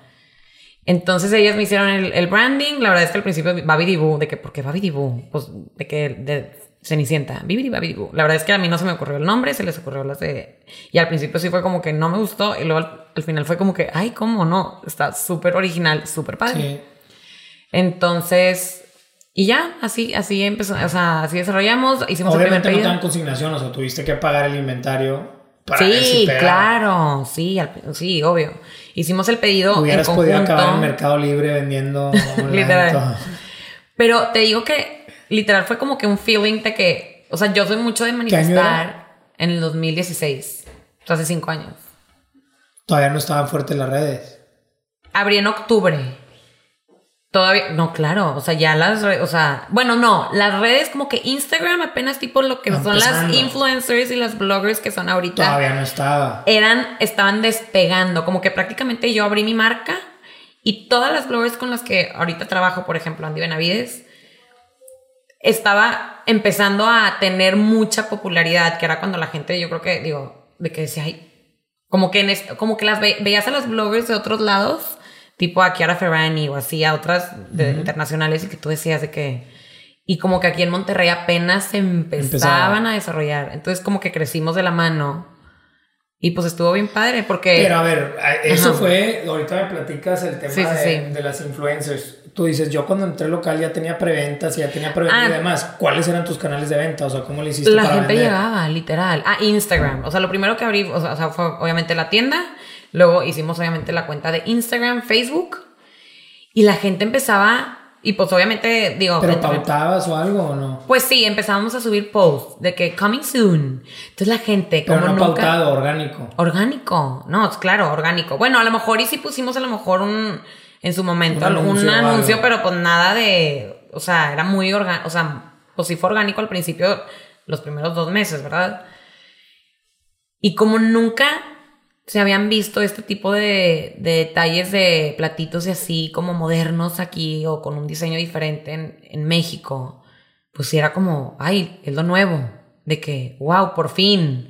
C: Entonces ellas me hicieron el, el branding. La verdad es que al principio Babidi Boo, de que, ¿por qué Babidi Boo? Pues de que de Cenicienta, Bibidi Babidi Boo. La verdad es que a mí no se me ocurrió el nombre, se les ocurrió las de. Y al principio sí fue como que no me gustó. Y luego al, al final fue como que, ay, ¿cómo no? Está súper original, súper padre.
A: Sí.
C: Entonces. Y ya, así, así empezó, o sea, así desarrollamos, hicimos
A: Obviamente
C: el
A: no
C: pedido.
A: consignación, o sea, tuviste que pagar el inventario. para ver si
C: Sí, claro, sí, al- sí, obvio. Hicimos el pedido
A: Hubieras
C: en
A: podido
C: conjunto.
A: acabar en Mercado Libre vendiendo
C: Literal. Pero te digo que literal fue como que un feeling de que, o sea, yo soy mucho de manifestar en el 2016, o sea, hace cinco años.
A: Todavía no estaban fuertes las redes.
C: Abrí en octubre. Todavía, no, claro, o sea, ya las redes, o sea, bueno, no, las redes como que Instagram apenas tipo lo que son las influencers y las bloggers que son ahorita.
A: Todavía no estaba.
C: eran, estaban despegando, como que prácticamente yo abrí mi marca y todas las bloggers con las que ahorita trabajo, por ejemplo, Andy Benavides, estaba empezando a tener mucha popularidad, que era cuando la gente, yo creo que, digo, de que decía, ay, como que, en est- como que las ve- veías a las bloggers de otros lados, tipo a Chiara Ferrani o así, a otras de- internacionales y que tú decías de que... Y como que aquí en Monterrey apenas se empezaban
A: Empezaban.
C: a desarrollar. Entonces como que crecimos de la mano. Y pues estuvo bien padre porque...
A: Pero a ver, a- eso
C: Ajá.
A: fue, ahorita me platicas el tema
C: Sí, sí,
A: de,
C: sí.
A: de las influencers. Tú dices, yo cuando entré al local ya tenía preventas, ya tenía preventa
C: Ah.
A: y demás. ¿Cuáles eran tus canales de venta? O sea, ¿cómo le hiciste
C: La
A: para
C: gente
A: vender?
C: llegaba, literal. Ah, Instagram. O sea, lo primero que abrí, o sea, fue obviamente la tienda. Luego hicimos obviamente la cuenta de Instagram, Facebook. Y la gente empezaba, y pues obviamente, digo,
A: ¿Pero pautabas o algo o no?
C: pues sí, empezábamos a subir posts de que coming soon. Entonces la gente,
A: Pero
C: como
A: no
C: nunca.
A: pautado, orgánico.
C: Orgánico, no, es claro, orgánico. Bueno, a lo mejor y sí pusimos a lo mejor un, en su momento,
A: Un
C: un
A: anuncio algo.
C: pero pues nada de, o sea, era muy orgánico, o sea, pues sí fue orgánico al principio, los primeros dos meses, ¿verdad? Y como nunca se habían visto este tipo de, de detalles de platitos y así como modernos aquí o con un diseño diferente en, en México, pues sí era como, ay, es lo nuevo, de que, wow, por fin.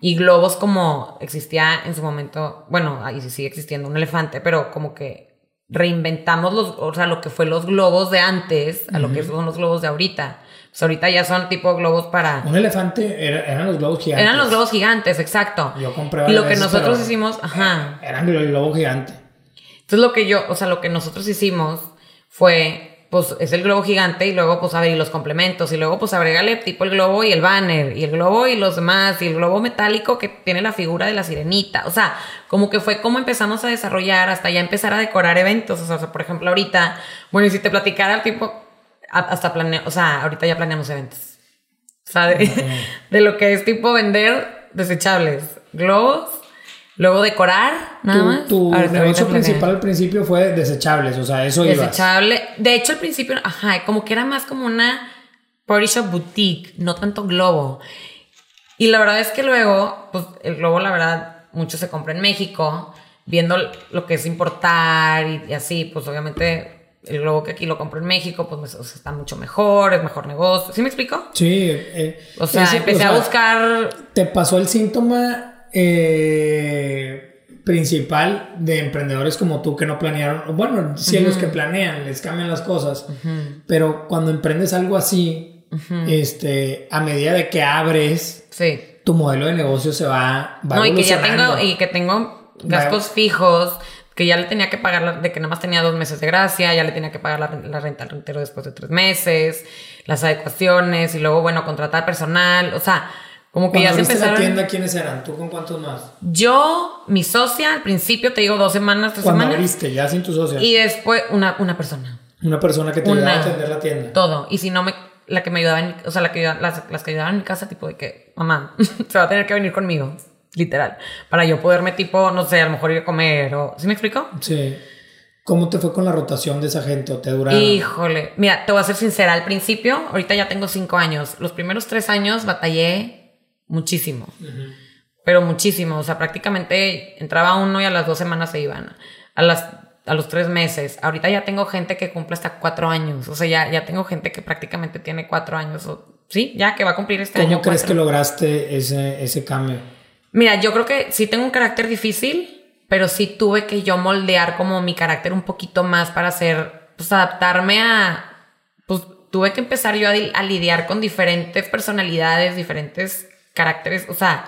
C: Y globos como existía en su momento, bueno, ahí sí sigue existiendo un elefante, pero como que reinventamos los, o sea, lo que fue los globos de antes a lo que son los globos de ahorita. Pues ahorita ya son tipo globos para...
A: Un elefante era- eran los globos gigantes.
C: Eran los globos gigantes, exacto.
A: Yo compré
C: Y lo que nosotros hicimos, ajá.
A: Eran el globo gigante.
C: Entonces lo que yo, o sea, lo que nosotros hicimos fue, pues es el globo gigante y luego pues a ver y los complementos y luego pues agrégale tipo el globo y el banner y el globo y los demás y el globo metálico que tiene la figura de la sirenita. O sea, como que fue como empezamos a desarrollar hasta ya empezar a decorar eventos. O sea, por ejemplo, ahorita, bueno, y si te platicara tipo, hasta planeo, o sea, ahorita ya planeamos eventos. O sea, de, de lo que es tipo vender desechables, globos, luego decorar, nada
A: Tu,
C: más.
A: tu negocio principal al principio fue desechables, o sea, eso ibas.
C: Desechable. De hecho, al principio, ajá, como que era más como una party shop boutique, no tanto globo. Y la verdad es que luego, pues el globo, la verdad, mucho se compra en México, viendo lo que es importar y, y así, pues obviamente el globo que aquí lo compro en México, pues o sea, está mucho mejor, es mejor negocio. ¿Sí me explico?
A: Sí. eh,
C: O sea,
A: ese-
C: empecé
A: o sea,
C: a buscar
A: ¿Te pasó el síntoma eh, principal de emprendedores como tú que no planearon? Bueno, sí, los que planean, les cambian las cosas, pero cuando emprendes algo así, este, a medida de que abres,
C: Sí.
A: tu modelo de negocio se va, va
C: No, y que ya tengo, y que tengo gastos fijos, que ya le tenía que pagar, la- de que nada más tenía dos meses de gracia, ya le tenía que pagar la, la renta al rentero después de tres meses, las adecuaciones, y luego, bueno, contratar personal, o sea, como que
A: Cuando
C: ya se empezaron.
A: la tienda, ¿quiénes eran? ¿Tú con cuántos más?
C: Yo, mi socia, al principio, te digo dos semanas, tres
A: Cuando
C: semanas,
A: abriste, ya sin tu socia.
C: y después una, una persona.
A: Una persona que te
C: Una.
A: ayudaba a atender la tienda.
C: Todo. Y si no me. La que me ayudaba en O sea, la que las, las que ayudaban en mi casa, tipo de que, mamá, se va a tener que venir conmigo. Literal. Para yo poderme, tipo, no sé, a lo mejor ir a comer o. ¿Sí me explico?
A: Sí. ¿Cómo te fue con la rotación de esa gente? ¿O te duraron?
C: Híjole. Mira, te voy a ser sincera. Al principio, ahorita ya tengo cinco años. Los primeros tres años batallé muchísimo. Pero muchísimo. O sea, prácticamente entraba uno y a las dos semanas se iban. A las a los tres meses. Ahorita ya tengo gente que cumple hasta cuatro años. O sea, ya, ya tengo gente que prácticamente tiene cuatro años. O, sí, ya que va a cumplir este
A: ¿Cómo
C: año.
A: crees
C: cuatro.
A: que lograste ese, ese cambio?
C: Mira, yo creo que sí tengo un carácter difícil, pero sí tuve que yo moldear como mi carácter un poquito más para hacer, pues adaptarme a, pues tuve que empezar yo a, a lidiar con diferentes personalidades, diferentes caracteres, o sea,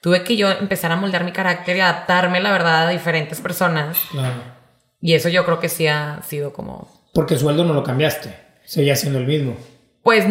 C: tuve que yo empezar a moldear mi carácter y adaptarme, la verdad, a diferentes personas.
A: Claro.
C: Y eso yo creo que sí ha sido como,
A: Porque el sueldo no lo cambiaste. Seguía siendo el mismo.
C: pues,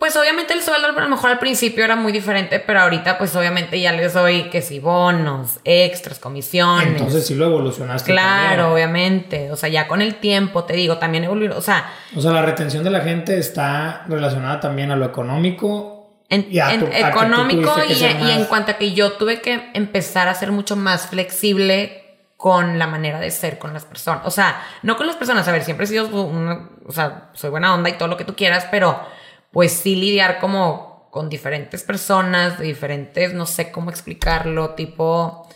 C: Pues obviamente el sueldo a lo mejor al principio era muy diferente, pero ahorita pues obviamente ya les doy que si bonos, extras, comisiones.
A: Entonces sí lo evolucionaste.
C: Claro,
A: también.
C: obviamente. O sea, ya con el tiempo, te digo, también evolucionó. O sea,
A: O sea, la retención de la gente está relacionada también a lo económico.
C: en,
A: y a
C: en
A: a
C: económico
A: que
C: y, en cuanto a que yo tuve que empezar a ser mucho más flexible con la manera de ser con las personas. O sea, no con las personas, a ver, siempre he sido una, o sea, soy buena onda y todo lo que tú quieras, pero pues sí lidiar como con diferentes personas, de diferentes, no sé cómo explicarlo, tipo,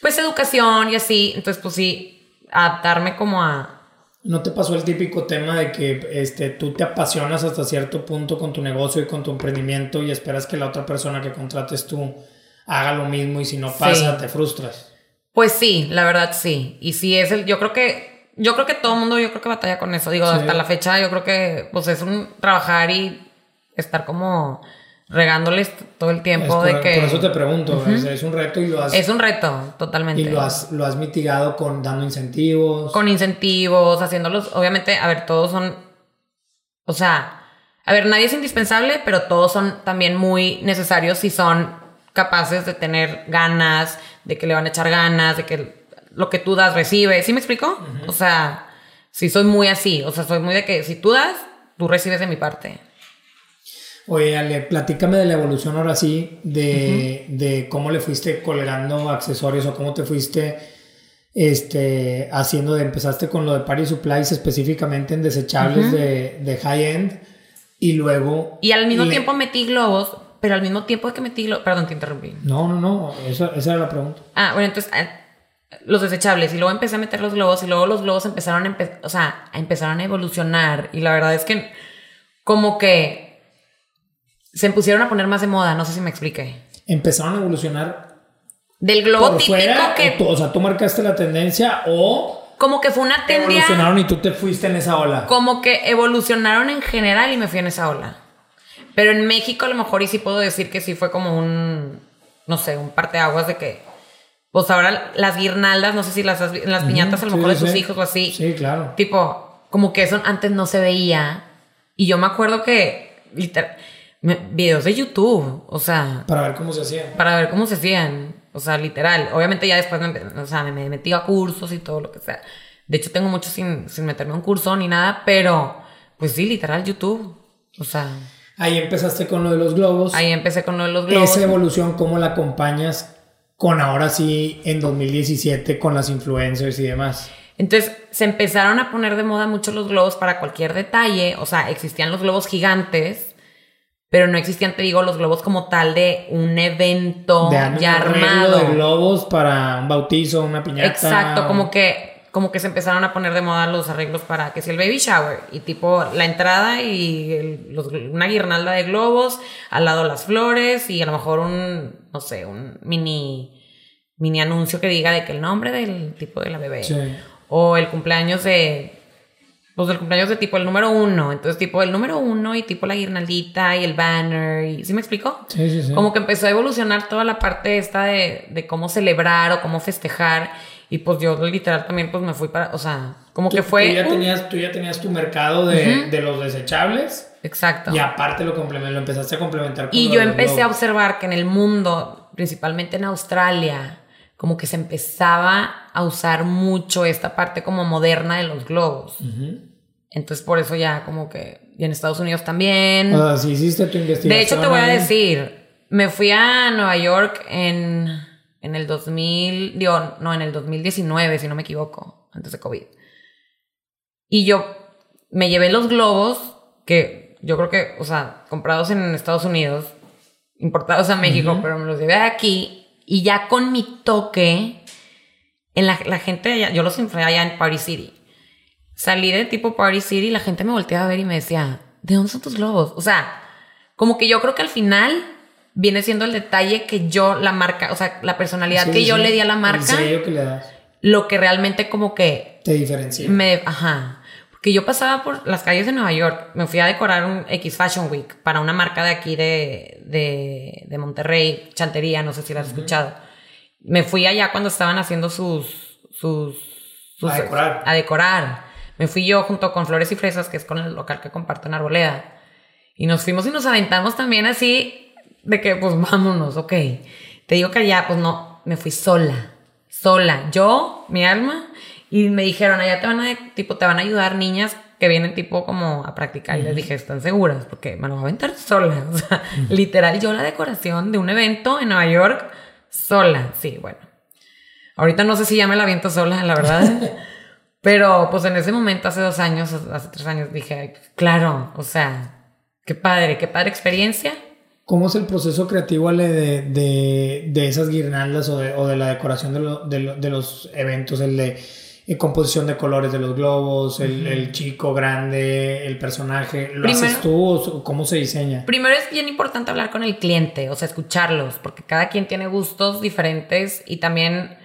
C: pues educación y así. Entonces, pues sí, adaptarme como a,
A: ¿No te pasó el típico tema de que este, tú te apasionas hasta cierto punto con tu negocio y con tu emprendimiento y esperas que la otra persona que contrates tú haga lo mismo y si no pasa
C: Sí.
A: te frustras?
C: Pues sí, la verdad sí. Y sí es el, yo creo que, yo creo que todo el mundo, yo creo que batalla con eso. Digo,
A: Sí.
C: hasta la fecha, yo creo que, pues es un trabajar y estar como regándoles todo el tiempo
A: por,
C: de que
A: por eso te pregunto, es, es un reto y lo has,
C: es un reto, totalmente.
A: y lo has, lo has mitigado con dando incentivos.
C: Con incentivos, haciéndolos, obviamente, a ver, todos son, o sea, a ver, nadie es indispensable, pero todos son también muy necesarios si son capaces de tener ganas, de que le van a echar ganas, de que lo que tú das recibe. ¿Sí me explico? O sea, sí soy muy así, o sea, soy muy de que si tú das, tú recibes de mi parte.
A: Oye, Ale, platícame de la evolución ahora sí, de, de cómo le fuiste colgando accesorios o cómo te fuiste este, haciendo, de, empezaste con lo de Party Supplies específicamente en desechables de, de high-end y luego...
C: Y al mismo
A: le-
C: tiempo metí globos, pero al mismo tiempo que metí globos, perdón, te interrumpí.
A: No, no, no, esa, esa era la pregunta.
C: Ah, bueno, entonces ah, los desechables y luego empecé a meter los globos y luego los globos empezaron a, empe- o sea, a empezaron a evolucionar y la verdad es que como que se pusieron a poner más de moda, no sé si me expliqué.
A: Empezaron a evolucionar
C: Del globo típico
A: fuera,
C: que
A: o, o sea, tú marcaste la tendencia o
C: como que fue una tendencia,
A: evolucionaron y tú te fuiste en esa ola.
C: como que evolucionaron en general y me fui en esa ola. Pero en México a lo mejor y sí puedo decir que sí fue como un, no sé, un parteaguas de que, pues ahora las guirnaldas, no sé si las las piñatas a lo
A: Sí,
C: mejor de
A: sí,
C: tus
A: sí.
C: hijos o así.
A: Sí, claro.
C: Tipo, como que eso antes no se veía. Y yo me acuerdo que, literal, videos de YouTube, o sea,
A: Para ver cómo se hacía.
C: para ver cómo se hacían. O sea, literal. Obviamente ya después me, o sea, me, me metí a cursos y todo lo que sea. De hecho, tengo mucho sin, sin meterme a un curso ni nada, pero pues sí, literal, YouTube. O sea,
A: Ahí empezaste con lo de los globos.
C: ahí empecé con lo de los globos.
A: Esa evolución, ¿cómo la acompañas con ahora sí en 2017 con las influencers y demás?
C: Entonces se empezaron a poner de moda mucho los globos para cualquier detalle. O sea, existían los globos gigantes, pero no existían, te digo, los globos como tal de un evento
A: de
C: ya armado.
A: de globos para un bautizo, una piñata.
C: Exacto, como que, como que se empezaron a poner de moda los arreglos para que si el baby shower y tipo la entrada y el- los- una guirnalda de globos, al lado las flores y a lo mejor un, no sé, un mini, mini anuncio que diga de que el nombre del tipo de la bebé.
A: Sí.
C: O el cumpleaños de. Pues el cumpleaños de tipo el número uno. Entonces, tipo el número uno y tipo la guirnaldita y el banner. Y, ¿Sí me explico?
A: Sí, sí, sí.
C: Como que empezó a evolucionar toda la parte esta de, de cómo celebrar o cómo festejar. Y pues yo literal también pues me fui para. O sea, como
A: Tú-
C: que fue.
A: Tú ya, tenías, tú ya tenías tu mercado de, de los desechables
C: Exacto.
A: y aparte lo, lo empezaste a complementar con
C: Y yo empecé a observar que en el mundo, principalmente en Australia, como que se empezaba a usar mucho esta parte como moderna de los globos. Entonces por eso ya como que... Y en Estados Unidos también.
A: Sea, si hiciste tu investigación.
C: de hecho te voy a decir, me fui a Nueva York en, en el 2000, digo, no, en el 2019, si no me equivoco, antes de COVID. Y yo me llevé los globos que yo creo que, o sea, comprados en Estados Unidos, importados a México, pero me los llevé aquí y ya con mi toque, en la, la gente, allá- yo los inflé allá en Party City. Salí de tipo Party City y la gente me volteaba a ver y me decía, ¿de dónde son tus globos? O sea, como que yo creo que al final viene siendo el detalle que yo, la marca, o sea, la personalidad
A: Sí,
C: que yo
A: sí,
C: le di a la
A: El
C: marca,
A: sello que le das.
C: lo que realmente como que
A: Te diferencia.
C: me, ajá. Porque yo pasaba por las calles de Nueva York, me fui a decorar un X Fashion Week para una marca de aquí de, de, de Monterrey, Chantería, no sé si la has escuchado. Me fui allá cuando estaban haciendo sus, sus, sus-
A: A decorar.
C: A decorar. Me fui yo junto con Flores y Fresas, que es con el local que comparto en Arboleda. Y nos fuimos y nos aventamos también así de que pues vámonos, ok. Te digo que allá pues no, me fui sola, sola, yo, mi alma, y me dijeron, allá te van a, tipo, te van a ayudar niñas que vienen tipo como a practicar. Y les dije, ¿están seguras? Porque me lo voy a aventar sola. O sea, literal, yo la decoración de un evento en Nueva York sola. Sí, bueno. Ahorita no sé si ya me la aviento sola, la verdad. Pero pues en ese momento, hace dos años, hace tres años, dije, claro, o sea, qué padre, qué padre experiencia.
A: ¿Cómo es el proceso creativo Ale, de, de, de esas guirnaldas o de, o de la decoración de, lo- de lo- de los eventos? El de eh, composición de colores de los globos, el, el chico grande, el personaje. ¿Lo
C: Primero-
A: haces tú o cómo se diseña?
C: Primero es bien importante hablar con el cliente, o sea, escucharlos, porque cada quien tiene gustos diferentes y también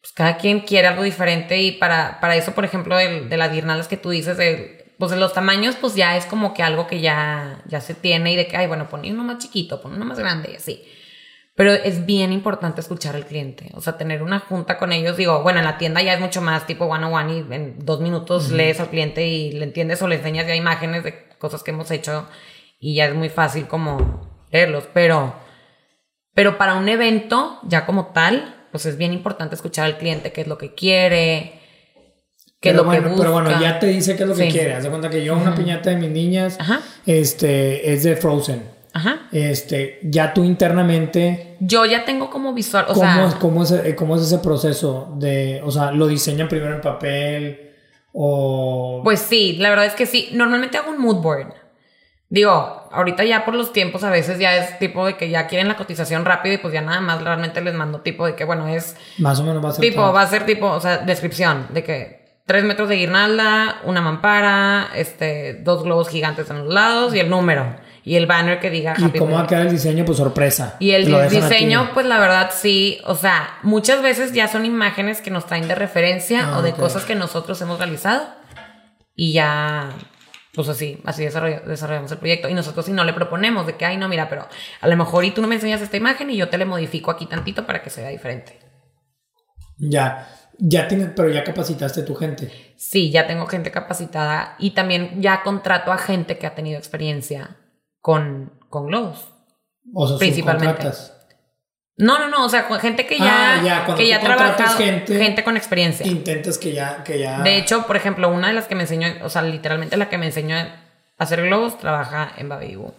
C: pues, cada quien quiere algo diferente y para, para eso, por ejemplo, el- de las guirnaldas que tú dices, pues los tamaños, pues ya es como que algo que ya, ya se tiene y de que, ay, bueno, pon uno más chiquito, pon uno más grande y así. Pero es bien importante escuchar al cliente, o sea, tener una junta con ellos. Digo, bueno, en la tienda ya es mucho más tipo one on one y en dos minutos lees al cliente y le entiendes o le enseñas ya imágenes de cosas que hemos hecho y ya es muy fácil como leerlos. Pero, pero para un evento ya como tal, pues es bien importante escuchar al cliente qué es lo que quiere, qué es
A: Pero
C: lo que
A: bueno,
C: busca.
A: pero bueno, ya te dice qué es lo que
C: Sí.
A: quiere. Haz de cuenta que yo una piñata de mis niñas
C: Ajá.
A: este, es de Frozen.
C: Ajá.
A: Este, ya tú internamente,
C: Yo ya tengo como visual, o
A: ¿cómo,
C: sea,
A: es, cómo, es, eh, ¿cómo es ese proceso? de O sea, ¿lo diseñan primero en papel o...?
C: Pues sí, la verdad es que sí. Normalmente hago un mood board. Digo, ahorita ya por los tiempos a veces ya es tipo de que ya quieren la cotización rápido y pues ya nada más realmente les mando tipo de que, bueno, es
A: más o menos va a ser...
C: tipo, va a ser tipo, o sea, descripción de que tres metros de guirnalda, una mampara, este, dos globos gigantes en los lados y el número y el banner que diga
A: ¿Y
C: Happy
A: cómo va a quedar el diseño? Pues sorpresa.
C: Y el diseño, pues la verdad sí, o sea, muchas veces ya son imágenes que nos traen de referencia
A: Ah,
C: o de
A: ok.
C: cosas que nosotros hemos realizado y ya, pues así, así desarrolla- desarrollamos el proyecto. Y nosotros si no le proponemos de que, ay, no, mira, pero a lo mejor y tú no me enseñas esta imagen y yo te le modifico aquí tantito para que se vea diferente.
A: Ya, ya tienes, pero ya capacitaste a tu gente.
C: Sí, ya tengo gente capacitada y también ya contrato a gente que ha tenido experiencia con, con globos.
A: O sea,
C: Principalmente. No, no, no, o sea, gente que ya,
A: Ah, ya,
C: que ya trabajado,
A: gente-
C: gente, con experiencia.
A: Intentas que ya, que ya...
C: De hecho, por ejemplo, una de las que me enseñó, o sea, literalmente la que me enseñó a hacer globos, trabaja en Babibu,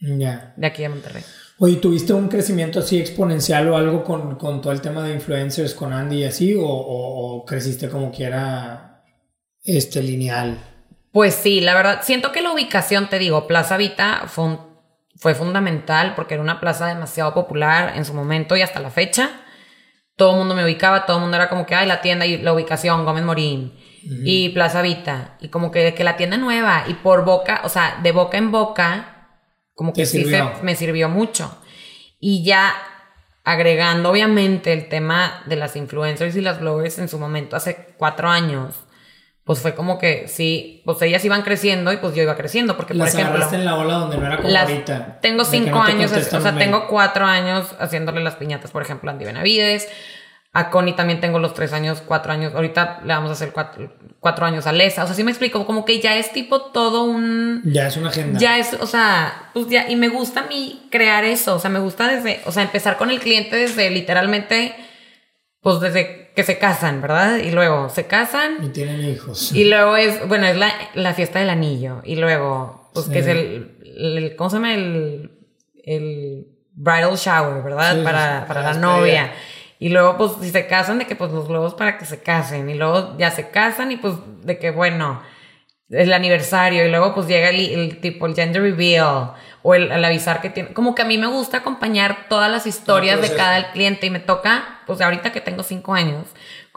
A: Ya.
C: de aquí de Monterrey.
A: Oye, ¿tuviste un crecimiento así exponencial o algo con, con todo el tema de influencers, con Andy y así? ¿O, o- o creciste como que era este, lineal?
C: Pues sí, la verdad, siento que la ubicación, te digo, Plaza Vita fue, un- fue fundamental porque era una plaza demasiado popular en su momento y hasta la fecha. Todo el mundo me ubicaba, todo el mundo era como que, ay, la tienda y la ubicación, Gómez Morín y Plaza Vita. Y como que, que la tienda nueva y por boca, o sea, de boca en boca, como que sí
A: sirvió.
C: se, me sirvió mucho. Y ya agregando obviamente el tema de las influencers y las bloggers en su momento, hace cuatro años, pues fue como que sí, pues ellas iban creciendo y pues yo iba creciendo, porque por
A: Las
C: ejemplo...
A: en la ola donde no era como
C: Las-
A: ahorita.
C: Tengo cinco
A: no te
C: años, o sea, tengo cuatro años haciéndole las piñatas, por ejemplo, a Andy Benavides. A Connie también tengo los tres años, cuatro años. Ahorita le vamos a hacer cuatro, cuatro años a Lesa. O sea, sí me explico, como que ya es tipo todo un...
A: Ya es una agenda.
C: Ya es, o sea, pues ya, y me gusta a mí crear eso, o sea, me gusta desde, o sea, empezar con el cliente desde literalmente, pues desde que se casan, ¿verdad? Y luego se casan
A: Y tienen hijos.
C: y luego es, bueno, es la, la fiesta del anillo. Y luego, pues
A: Sí.
C: que es el, el- ¿cómo se llama? El, el bridal shower, ¿verdad?
A: Sí,
C: para para
A: la despedida.
C: Y luego, pues, si se casan, de que, pues, los globos para que se casen. Y luego ya se casan y, pues, de que, bueno, el aniversario. Y luego, pues, llega el, el tipo, el gender reveal. O el, el avisar que tiene. Como que a mí me gusta acompañar todas las historias de cada cliente. Y me toca, pues, ahorita que tengo cinco años,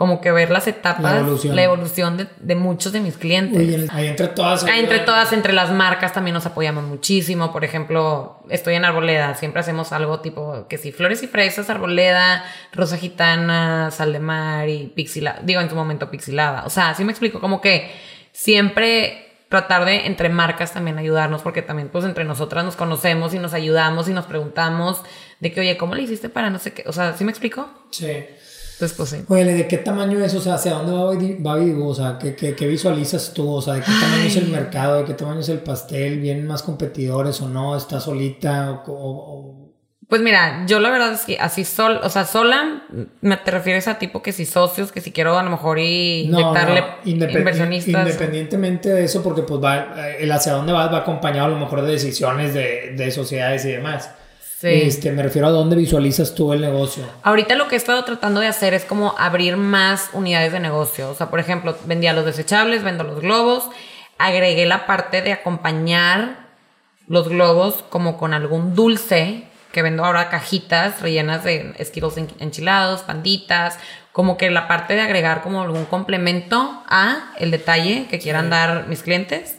C: como que ver las etapas,
A: La evolución.
C: la evolución de, de muchos de mis clientes.
A: Oye, ahí entre todas.
C: Ah, entre todas, entre las marcas también nos apoyamos muchísimo. Por ejemplo, estoy en Arboleda, siempre hacemos algo tipo que si flores y fresas, Arboleda, Rosa Gitana, Sal de Mar y Pixilada, digo en su momento Pixilada. O sea, así me explico, como que siempre tratar de entre marcas también ayudarnos, porque también pues entre nosotras nos conocemos y nos ayudamos y nos preguntamos de que, oye, ¿cómo le hiciste para no sé qué? O sea, ¿sí me explico?
A: Sí.
C: Entonces, pues sí.
A: Oye, ¿de qué tamaño es? O sea, ¿hacia dónde va, va O sea, ¿qué, ¿qué, qué, visualizas tú? O sea, ¿de qué tamaño es el mercado? ¿De qué tamaño es el pastel? ¿Vienen más competidores o no? ¿Estás solita? O,
C: Pues mira, yo la verdad es que así sol, o sea, sola, me te refieres a tipo que si socios, que si quiero a lo mejor y inyectarle inversionistas.
A: Independientemente de eso, porque pues va, el hacia dónde vas va acompañado a lo mejor de decisiones de, de sociedades y demás. Este, me refiero a dónde visualizas tú el negocio.
C: Ahorita lo que he estado tratando de hacer es como abrir más unidades de negocio. O sea, por ejemplo, vendía los desechables, vendo los globos. Agregué la parte de acompañar los globos como con algún dulce, que vendo ahora cajitas rellenas de esquiros enchilados, panditas, como que la parte de agregar como algún complemento a el detalle que quieran dar mis clientes.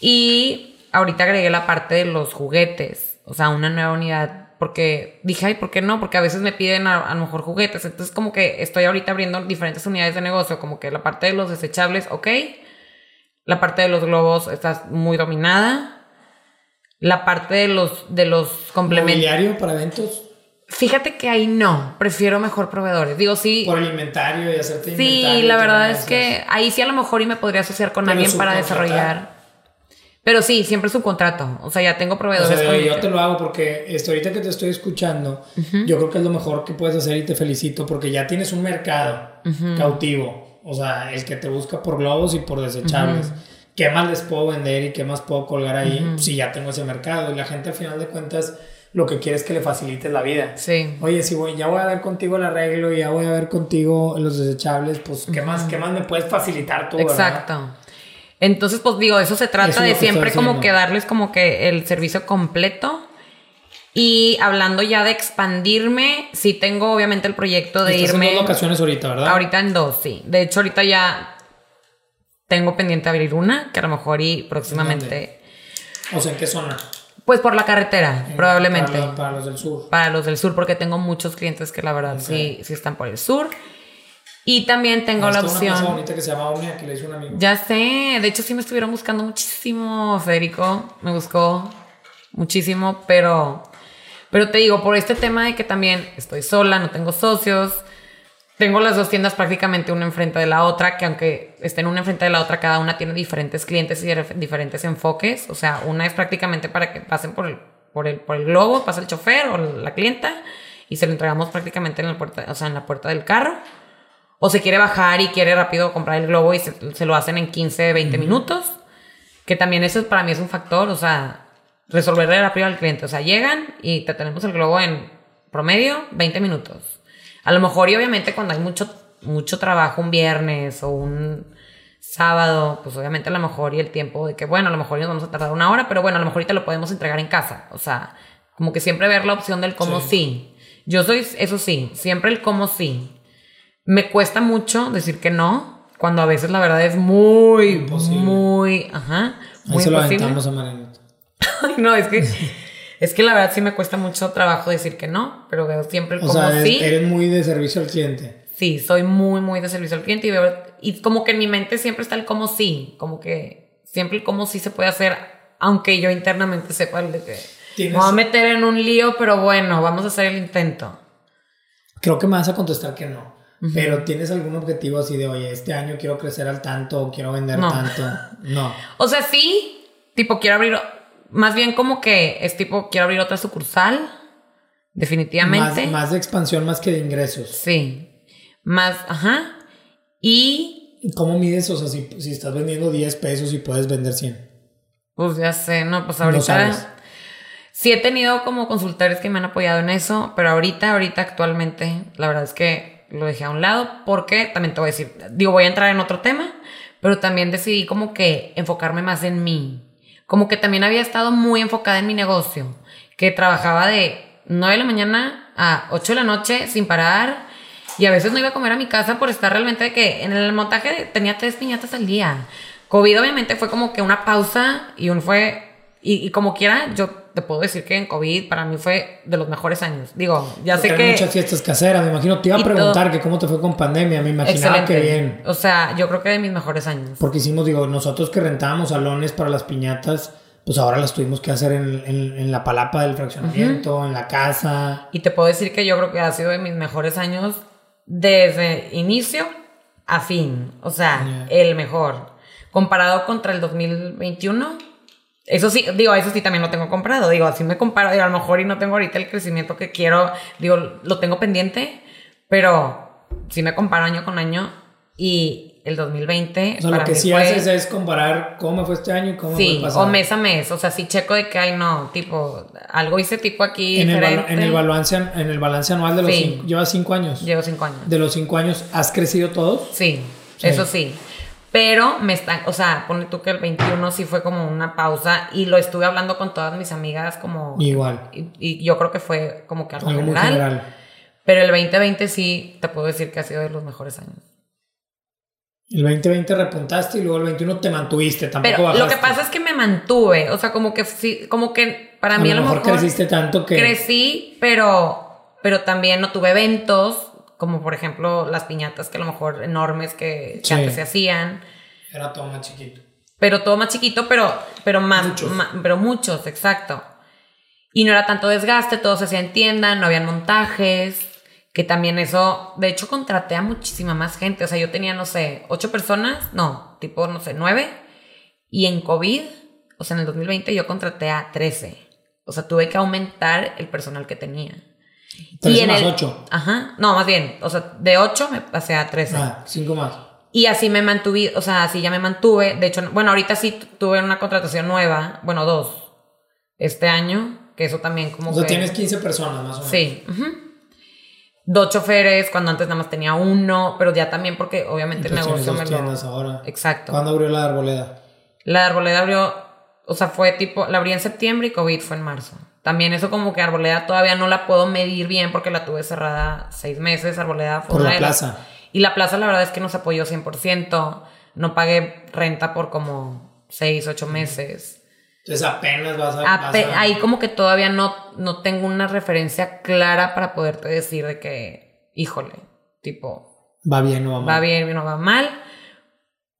C: Y ahorita agregué la parte de los juguetes o sea, una nueva unidad. Porque dije, ay, ¿por qué no? Porque a veces me piden a, lo mejor juguetes. Entonces, como que estoy ahorita abriendo diferentes unidades de negocio. Como que la parte de los desechables, ok. La parte de los globos está muy dominada. La parte de los, de los complementos.
A: ¿Mobiliario para eventos?
C: Fíjate que ahí no, prefiero mejor proveedores. Digo, sí.
A: Por el inventario y hacerte
C: Sí, la verdad es que ahí sí a lo mejor y me podría asociar con alguien para desarrollar. Pero sí, siempre es un contrato. O sea, ya tengo proveedores.
A: O sea, yo te lo hago porque esto, ahorita que te estoy escuchando, yo creo que es lo mejor que puedes hacer y te felicito porque ya tienes un mercado cautivo. O sea, el que te busca por globos y por desechables. ¿Qué más les puedo vender y qué más puedo colgar ahí? Si ya tengo ese mercado. Y la gente al final de cuentas lo que quiere es que le facilites la vida.
C: Sí.
A: Oye, si voy, ya voy a ver contigo el arreglo y ya voy a ver contigo los desechables, pues ¿qué, más, ¿qué más me puedes facilitar tú?
C: Exacto. Entonces, pues digo, eso se trata de siempre como que darles como que el servicio completo. Y hablando ya de expandirme, sí tengo obviamente el proyecto de irme.
A: En dos locaciones ahorita, ¿verdad?
C: Ahorita en dos, sí. De hecho, ahorita ya tengo pendiente abrir una, que a lo mejor y próximamente.
A: O sea, ¿en qué zona?
C: Pues por la carretera, probablemente.
A: Para, para, los del sur.
C: Para los del sur, porque tengo muchos clientes que la verdad sí, sí están por el sur. Y también tengo ah, la opción.
A: Una bonita que se llama Omnia, que le hice un amigo.
C: Ya sé, de hecho sí me estuvieron buscando muchísimo. Federico me buscó muchísimo, pero, pero te digo, por este tema de que también estoy sola, no tengo socios, tengo las dos tiendas prácticamente una enfrente de la otra, que aunque estén una enfrente de la otra, cada una tiene diferentes clientes y diferentes enfoques. O sea, una es prácticamente para que pasen por el, por el, por el globo, pasa el chofer o la clienta y se lo entregamos prácticamente en la puerta, o sea, en la puerta del carro o se quiere bajar y quiere rápido comprar el globo y se, lo hacen en 15, 20 minutos. Que también eso para mí es un factor, o sea, resolverle rápido al cliente. O sea, llegan y te tenemos el globo en promedio 20 minutos. A lo mejor y obviamente cuando hay mucho, mucho trabajo un viernes o un sábado, pues obviamente a lo mejor y el tiempo de que, bueno, a lo mejor nos vamos a tardar una hora, pero bueno, a lo mejor te lo podemos entregar en casa. O sea, como que siempre ver la opción del cómo sí. Yo soy, eso sí, siempre el cómo sí. Me cuesta mucho decir que no, cuando a veces la verdad es muy, muy, ajá, muy
A: Ahí se lo a
C: no, es que, es que la verdad sí me cuesta mucho trabajo decir que no, pero veo siempre el
A: o sea, eres muy de servicio al cliente.
C: Sí, soy muy, muy de servicio al cliente y veo, y como que en mi mente siempre está el como sí, como que siempre el como sí se puede hacer, aunque yo internamente sepa el de que me voy a meter en un lío, pero bueno, vamos a hacer el intento.
A: Creo que me vas a contestar que no. Pero ¿tienes algún objetivo así de, oye, este año quiero crecer al tanto o quiero vender tanto? No.
C: O sea, sí, tipo, quiero abrir, más bien como que es tipo, quiero abrir otra sucursal, definitivamente.
A: Más, de expansión más que de ingresos.
C: Sí, más, ajá. Y...
A: ¿Cómo mides? O sea, si, si estás vendiendo 10 pesos y puedes vender 100.
C: Pues ya sé, no, pues ahorita... sí he tenido como consultores que me han apoyado en eso, pero ahorita, ahorita actualmente, la verdad es que lo dejé a un lado porque también te voy a decir, digo, voy a entrar en otro tema, pero también decidí como que enfocarme más en mí. Como que también había estado muy enfocada en mi negocio, que trabajaba de 9 de la mañana a 8 de la noche sin parar y a veces no iba a comer a mi casa por estar realmente de que en el montaje tenía tres piñatas al día. COVID obviamente fue como que una pausa y un fue, y, y como quiera, yo te puedo decir que en COVID para mí fue de los mejores años. Digo, ya sé que...
A: muchas fiestas caseras, me imagino. Te iba a preguntar que cómo te fue con pandemia, me imaginaba que bien.
C: O sea, yo creo que de mis mejores años.
A: Porque hicimos, digo, nosotros que rentábamos salones para las piñatas, pues ahora las tuvimos que hacer en, en, la palapa del fraccionamiento, en la casa.
C: Y te puedo decir que yo creo que ha sido de mis mejores años desde inicio a fin. O sea, el mejor. Comparado contra el 2021. Eso sí, digo, eso sí también lo tengo comprado. Digo, así me comparo, digo, a lo mejor y no tengo ahorita el crecimiento que quiero. Digo, lo tengo pendiente, pero sí me comparo año con año y el 2020.
A: O sea, lo que sí haces es comparar cómo me fue este año y cómo
C: sí,
A: fue pasado.
C: o mes a mes. O sea, sí checo de que, ay, no, tipo, algo hice tipo aquí.
A: En, el, en el, balance, en el balance anual de los
C: Sí.
A: cinco, llevas cinco años.
C: Llevo cinco años.
A: De los cinco años, ¿has crecido todos?
C: Sí,
A: Sí.
C: eso sí. Pero me está, o sea, pone tú que el 21 sí fue como una pausa y lo estuve hablando con todas mis amigas como...
A: Igual.
C: Y, y yo creo que fue como que algo,
A: Algo muy
C: general. Pero el 2020 sí, te puedo decir que ha sido de los mejores años.
A: El 2020 repuntaste y luego el 21 te mantuviste, tampoco
C: Pero
A: bajaste.
C: lo que pasa es que me mantuve, o sea, como que sí, como que para
A: a
C: mí
A: lo
C: a lo
A: mejor,
C: mejor,
A: creciste tanto que...
C: crecí, pero, pero también no tuve eventos, como por ejemplo las piñatas que a lo mejor enormes que, que
A: Sí.
C: antes se hacían.
A: Era todo más chiquito.
C: Pero todo más chiquito, pero, pero más,
A: Muchos.
C: pero muchos, exacto. Y no era tanto desgaste, todo se hacía en tienda, no habían montajes, que también eso, de hecho contraté a muchísima más gente, o sea, yo tenía, no sé, ocho personas, no, tipo, no sé, nueve, y en COVID, o sea, en el 2020 yo contraté a 13, o sea, tuve que aumentar el personal que tenía.
A: Tres
C: en
A: más
C: el-. Ajá, no, más bien, o sea, de 8 me pasé a 13.
A: Ah, cinco más.
C: Y así me mantuve, o sea, así ya me mantuve. De hecho, bueno, ahorita sí tu- tuve una contratación nueva, bueno, dos, este año, que eso también como
A: O sea,
C: que...
A: tienes 15 personas más o menos.
C: Sí. Dos choferes, cuando antes nada más tenía uno, pero ya también porque obviamente el
A: Entonces
C: negocio me lo...
A: ahora.
C: Exacto.
A: ¿Cuándo abrió la arboleda?
C: La arboleda abrió, o sea, fue tipo, la abrí en septiembre y COVID fue en marzo. También eso como que arboleda todavía no la puedo medir bien porque la tuve cerrada seis meses, arboleda fue
A: Por la plaza.
C: Y la plaza la verdad es que nos apoyó 100%, no pagué renta por como seis, ocho meses.
A: Entonces apenas vas a... vas
C: Ape-
A: a-
C: Ahí como que todavía no, no tengo una referencia clara para poderte decir de que, híjole, tipo,
A: Va bien o va mal.
C: va bien, no va mal.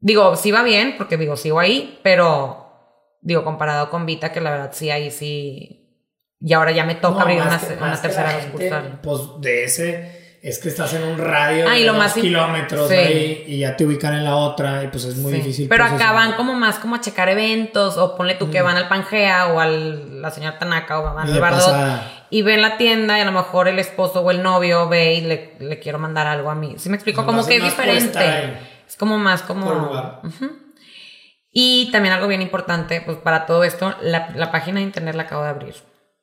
C: Digo, sí va bien, porque digo, sigo ahí, pero digo, comparado con Vita, que la verdad sí, ahí sí. Y ahora ya me toca
A: No,
C: abrir una,
A: que-
C: una tercera sucursal.
A: Pues de ese es que estás en un radio
C: Ah,
A: de
C: lo más
A: kilómetros
C: sí.
A: ahí y ya te ubican en la otra y pues es muy
C: Sí.
A: difícil.
C: Pero
A: pues,
C: acá van como más como a checar eventos, o ponle tú
A: Mm.
C: que van al Pangea o al la señora Tanaka o van al Bardot y ven la tienda y a lo mejor el esposo o el novio ve y le, le quiero mandar algo a mí. ¿Sí me explico? Como que es diferente. Es como más como...
A: Por lugar.
C: Y también algo bien importante, pues para todo esto, la, la página de internet la acabo de abrir.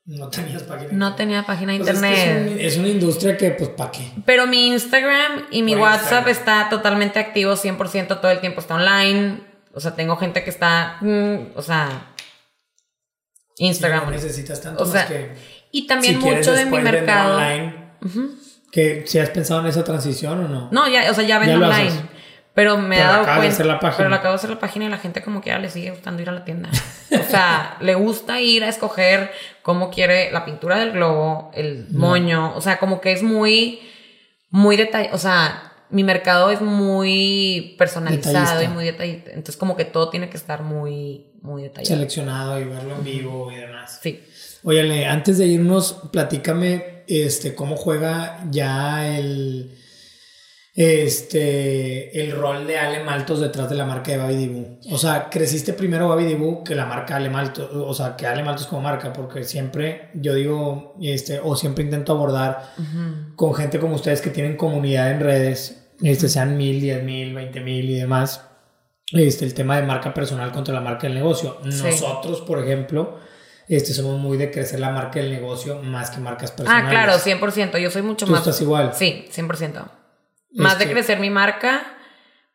A: No tenías página.
C: No tenía página de
A: Pues es que
C: internet.
A: es, un- es una industria que pues ¿para qué?
C: Pero mi Instagram y mi WhatsApp
A: Instagram.
C: está totalmente activo, 100% todo el tiempo está online. O sea, tengo gente que está, mm, o sea, Instagram.
A: No necesitas tanto
C: O sea,
A: más que...
C: y también
A: si
C: mucho de mi mercado.
A: online, que si has pensado en esa transición o no.
C: No, ya, o sea, ya vendo online. Pero me he
A: Pero
C: dado
A: acabas de
C: cuenta.
A: hacer la página.
C: Pero le acabo de hacer la página y la gente como quiera le sigue gustando ir a la tienda. O sea, le gusta ir a escoger cómo quiere la pintura del globo, el moño. O sea, como que es muy, muy detallado. O sea, mi mercado es muy personalizado
A: Detallista.
C: y muy detallado. Entonces, como que todo tiene que estar muy, muy detallado.
A: Seleccionado y verlo en vivo y demás.
C: Sí.
A: Óyale, antes de irnos, platícame este, cómo juega ya el, este, el rol de Ale Maltos detrás de la marca de Baby Dibu. O sea, creciste primero Baby Dibu que la marca Ale Maltos, o sea, que Ale Maltos como marca, porque siempre yo digo, este, o siempre intento abordar con gente como ustedes que tienen comunidad en redes, este, sean mil, diez mil, veinte mil y demás. Este, el tema de marca personal contra la marca del negocio.
C: Sí.
A: Nosotros, por ejemplo, este, somos muy de crecer la marca del negocio más que marcas personales.
C: Ah, claro, 100%. Yo soy mucho
A: Tú
C: más.
A: estás igual.
C: Sí, 100%. Más de
A: Este-
C: crecer mi marca,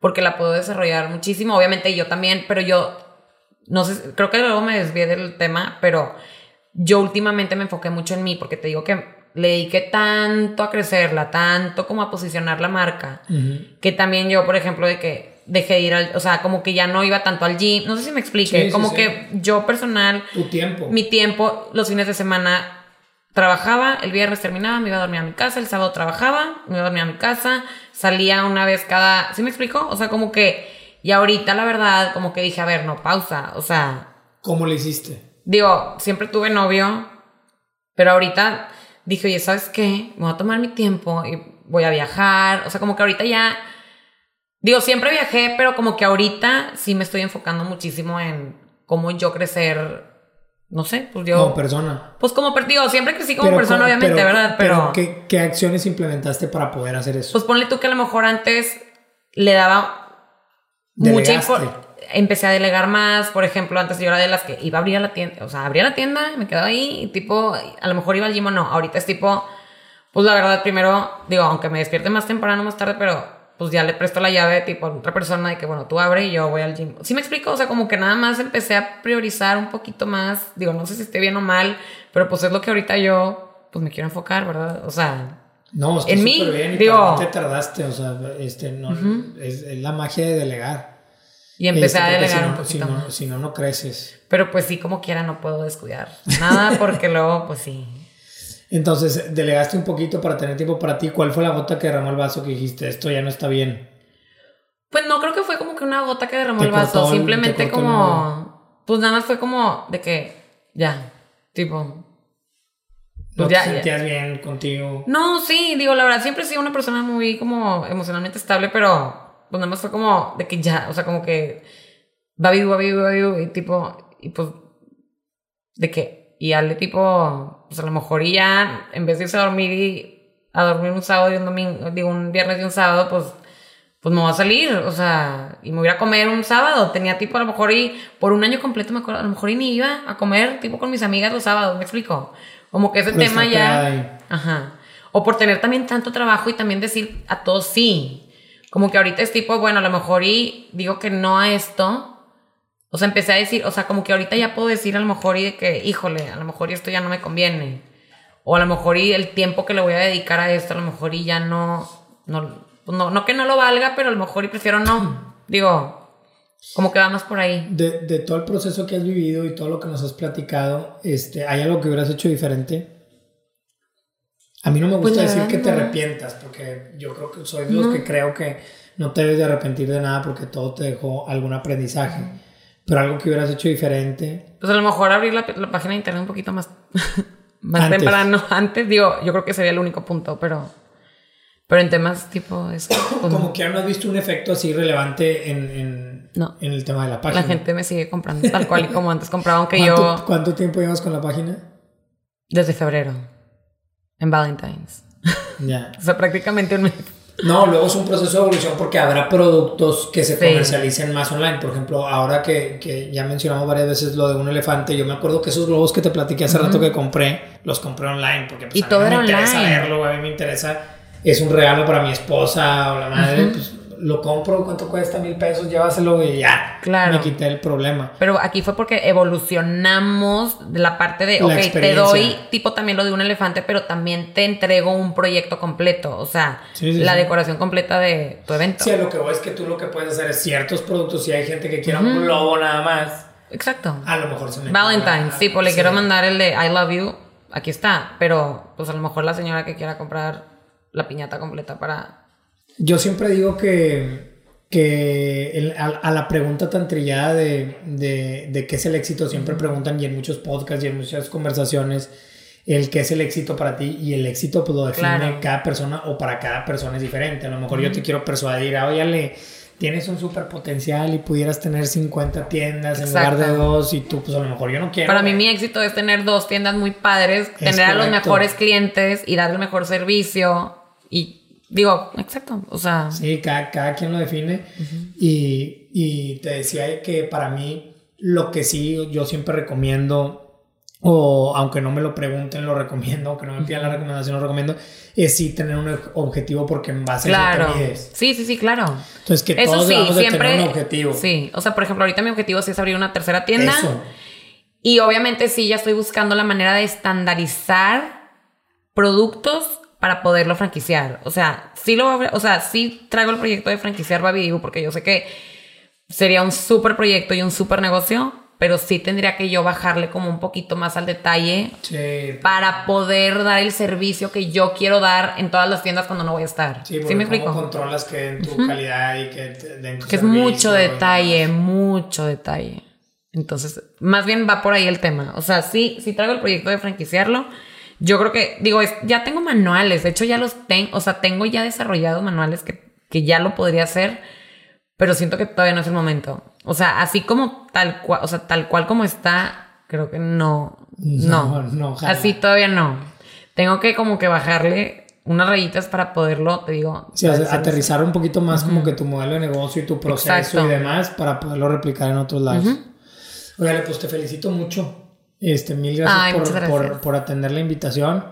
C: porque la puedo desarrollar muchísimo. Obviamente yo también, pero yo, no sé, creo que luego me desvié del tema, pero yo últimamente me enfoqué mucho en mí, porque te digo que le dediqué tanto a crecerla, tanto como a posicionar la marca, que también yo, por ejemplo, de que dejé de ir al, o sea, como que ya no iba tanto al gym, no sé si me explique,
A: Sí,
C: como
A: sí.
C: que yo personal
A: Tu tiempo.
C: mi tiempo, los fines de semana trabajaba, el viernes terminaba, me iba a dormir a mi casa, el sábado trabajaba, me iba a dormir a mi casa, salía una vez cada... ¿Sí me explico? O sea, como que... Y ahorita, la verdad, como que dije, a ver, no, pausa. O sea,
A: ¿Cómo le hiciste?
C: digo, siempre tuve novio, pero ahorita dije, oye, ¿sabes qué? Me voy a tomar mi tiempo y voy a viajar. O sea, como que ahorita ya. Digo, siempre viajé, pero como que ahorita sí me estoy enfocando muchísimo en cómo yo crecer. No sé, pues yo.
A: Como persona.
C: Pues como, digo, siempre crecí como
A: Pero
C: persona, obviamente,
A: pero-
C: ¿verdad? Pero.
A: ¿qué, qué acciones implementaste para poder hacer eso?
C: Pues ponle tú que a lo mejor antes le daba mucha
A: Delegaste.
C: info- Empecé a delegar más, por ejemplo, antes yo era de las que iba a abrir la tienda, o sea, abría la tienda, me quedaba ahí, y tipo, a lo mejor iba al gym o no. Ahorita es tipo, pues la verdad, primero, digo, aunque me despierte más temprano, más tarde, pero pues ya le presto la llave, tipo, a otra persona de que, bueno, tú abre y yo voy al gym. ¿Sí me explico? O sea, como que nada más empecé a priorizar un poquito más, digo, no sé si esté bien o mal, pero pues es lo que ahorita yo, pues me quiero enfocar, ¿verdad? O sea,
A: No, es que
C: En mí,
A: bien y
C: digo-
A: te tardaste, o sea, este, no, es, es la magia de delegar.
C: y empecé
A: Este,
C: a
A: porque
C: delegar
A: si
C: un
A: no,
C: poquito
A: si no, si no, no creces.
C: Pero pues sí, como quiera, no puedo descuidar nada porque luego, pues sí.
A: Entonces, delegaste un poquito para tener tiempo para ti. ¿Cuál fue la gota que derramó el vaso que dijiste, esto ya no está bien?
C: Pues no creo que fue como que una gota que derramó el vaso,
A: el-
C: simplemente
A: el
C: como, pues nada más fue como de que, ya, tipo,
A: ¿No
C: Pues ya,
A: te
C: ya.
A: sentías bien contigo?
C: No, sí, digo, la verdad, siempre he sido una persona muy como emocionalmente estable, pero pues nada más fue como de que ya, o sea, como que va vivo, va vivo, va vivo, y tipo, y pues, de que, y Ale tipo, pues a lo mejor y ya, en vez de irse a dormir y a dormir un sábado y un domingo, digo, un viernes y un sábado, pues, pues me voy a salir, o sea, y me voy a comer un sábado. Tenía tipo, a lo mejor y por un año completo, me acuerdo, a lo mejor y ni iba a comer tipo con mis amigas los sábados, ¿me explico? Como que ese
A: Por
C: tema ya... Ajá. O por tener también tanto trabajo y también decir a todos sí. Como que ahorita es tipo, bueno, a lo mejor y digo que no a esto. O sea, empecé a decir, o sea, como que ahorita ya puedo decir a lo mejor y de que, híjole, a lo mejor y esto ya no me conviene. O a lo mejor y el tiempo que le voy a dedicar a esto, a lo mejor y ya no, no, pues no, no que no lo valga, pero a lo mejor y prefiero no. Digo, como que va más por ahí.
A: De, de todo el proceso que has vivido y todo lo que nos has platicado, este, ¿hay algo que hubieras hecho diferente? A mí no me
C: Pues
A: gusta decir que te arrepientas, porque yo creo que soy de los que creo que no te debes de arrepentir de nada porque todo te dejó algún aprendizaje. Pero algo que hubieras hecho diferente.
C: Pues a lo mejor abrir la, la página de internet un poquito más, más
A: Antes.
C: temprano. Antes, digo, yo creo que sería el único punto, pero, pero en temas tipo eso, pues,
A: Como que no has visto un efecto así relevante en, en,
C: No.
A: en el tema de la página.
C: la gente me sigue comprando tal cual y como antes compraba, aunque
A: ¿Cuánto,
C: yo
A: ¿Cuánto tiempo llevas con la página?
C: desde febrero, en Valentine's.
A: Ya.
C: O sea, prácticamente un mes.
A: No, luego es un proceso de evolución porque habrá productos que se
C: Sí.
A: comercialicen más online. Por ejemplo, ahora que, que ya mencionamos varias veces lo de un elefante, yo me acuerdo que esos globos que te platiqué hace rato que compré, los compré online porque pues,
C: Y
A: a mí
C: todo era
A: me interesa
C: online.
A: verlo, a mí me interesa, es un regalo para mi esposa o la madre, pues lo compro, ¿cuánto cuesta? Mil pesos, llévaselo y ya.
C: Claro.
A: Me quité el problema.
C: Pero aquí fue porque evolucionamos la parte de,
A: La
C: ok, te doy tipo también lo de un elefante, pero también te entrego un proyecto completo, o sea,
A: Sí, sí,
C: la
A: sí.
C: decoración completa de tu evento.
A: Sí, a lo que voy es que tú lo que puedes hacer es ciertos productos, si hay gente que quiera un globo nada más,
C: Exacto.
A: a lo mejor se me
C: Valentine's, sí, pues le quiero mandar el de I love you, aquí está, pero pues a lo mejor la señora que quiera comprar la piñata completa para...
A: Yo siempre digo que, que el- a, a la pregunta tan trillada de, de, de qué es el éxito, siempre preguntan y en muchos podcasts y en muchas conversaciones el qué es el éxito para ti y el éxito pues lo define
C: Claro.
A: cada persona o para cada persona es diferente. A lo mejor yo te quiero persuadir, óyale, tienes un super potencial y pudieras tener 50 tiendas en lugar de
C: Exacto.
A: dos y tú pues a lo mejor yo no quiero.
C: Para mí mi éxito es tener dos tiendas muy padres,
A: Es
C: tener a los mejores clientes y dar el mejor servicio y digo, exacto, o sea,
A: Sí, cada, cada quien lo define. y, y te decía que para mí lo que sí yo siempre recomiendo, o aunque no me lo pregunten, lo recomiendo, aunque no me pidan la recomendación, lo recomiendo, es sí tener un objetivo porque en base a
C: claro.
A: eso te.
C: Sí, sí, sí, claro.
A: Entonces que
C: Eso
A: todos
C: sí,
A: debemos de
C: siempre.
A: tener un objetivo.
C: Sí, o sea, por ejemplo, ahorita mi objetivo sí es abrir una tercera tienda.
A: Eso.
C: Y obviamente sí, ya estoy buscando la manera de estandarizar productos para poderlo franquiciar. O sea, sí lo o sea, sí traigo el proyecto de franquiciar Baby Dibu porque yo sé que sería un súper proyecto y un súper negocio, pero sí tendría que yo bajarle como un poquito más al detalle
A: Sí.
C: para poder dar el servicio que yo quiero dar en todas las tiendas cuando no voy a estar.
A: Sí,
C: ¿Sí, me
A: cómo
C: explico?
A: controlas que en tu calidad y que den tu
C: Que es mucho detalle, mucho detalle. Entonces, más bien va por ahí el tema. O sea, sí, sí traigo el proyecto de franquiciarlo. Yo creo que, digo, es, ya tengo manuales, de hecho ya los tengo, o sea, tengo ya desarrollados manuales que, que ya lo podría hacer, pero siento que todavía no es el momento. O sea, así como tal cual, o sea, tal cual como está, creo que no, no,
A: No,
C: así todavía no. Tengo que como que bajarle unas rayitas para poderlo, te digo.
A: Sí, aterrizar un poquito más como que tu modelo de negocio y tu proceso
C: Exacto.
A: y demás para poderlo replicar en otros lados. Oiga, pues te felicito mucho. Este, mil gracias,
C: Ay,
A: por,
C: gracias.
A: Por, por atender la invitación.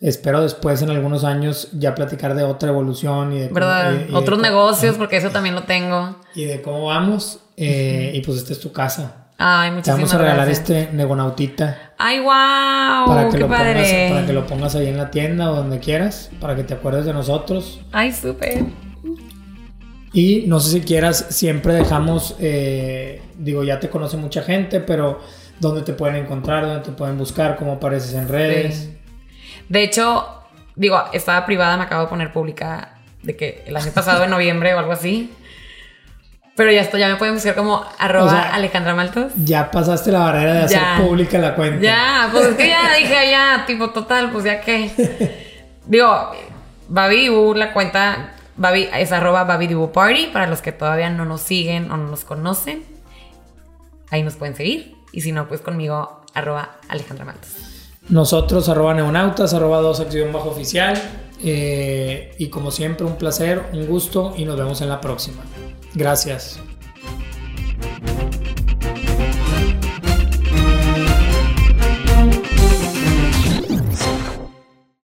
A: Espero después en algunos años ya platicar de otra evolución y de cómo-
C: ¿Verdad?
A: y- y de
C: Otros
A: cómo-
C: negocios, porque eso también lo tengo.
A: y de cómo vamos. eh, Y pues esta es tu casa.
C: Ay,
A: Te
C: muchísimas
A: vamos a regalar
C: gracias.
A: este Negonautita
C: Ay, wow,
A: para, que
C: qué
A: lo pongas,
C: padre.
A: para que lo pongas ahí en la tienda o donde quieras, para que te acuerdes de nosotros.
C: Ay, súper.
A: Y no sé si quieras, siempre dejamos, eh, digo, ya te conoce mucha gente, pero ¿dónde te pueden encontrar? ¿Dónde te pueden buscar? ¿Cómo apareces en redes?
C: Sí. De hecho, digo, estaba privada, me acabo de poner pública de que el año pasado, en noviembre o algo así. Pero ya estoy, ya me pueden buscar como arroba
A: O sea,
C: Alejandra Maltos.
A: Ya pasaste la barrera de hacer
C: Ya.
A: pública la cuenta.
C: Ya, pues es que ya dije, ya, tipo, total, pues ya que. Digo, Babi Dibu, la cuenta Babi, es arroba Babi Dibu Party para los que todavía no nos siguen o no nos conocen. Ahí nos pueden seguir. Y si no, pues conmigo, arroba Alejandra Maltas.
A: Nosotros, arroba neonautas, arroba 2 bajo oficial. Eh, y como siempre, un placer, un gusto y nos vemos en la próxima. Gracias.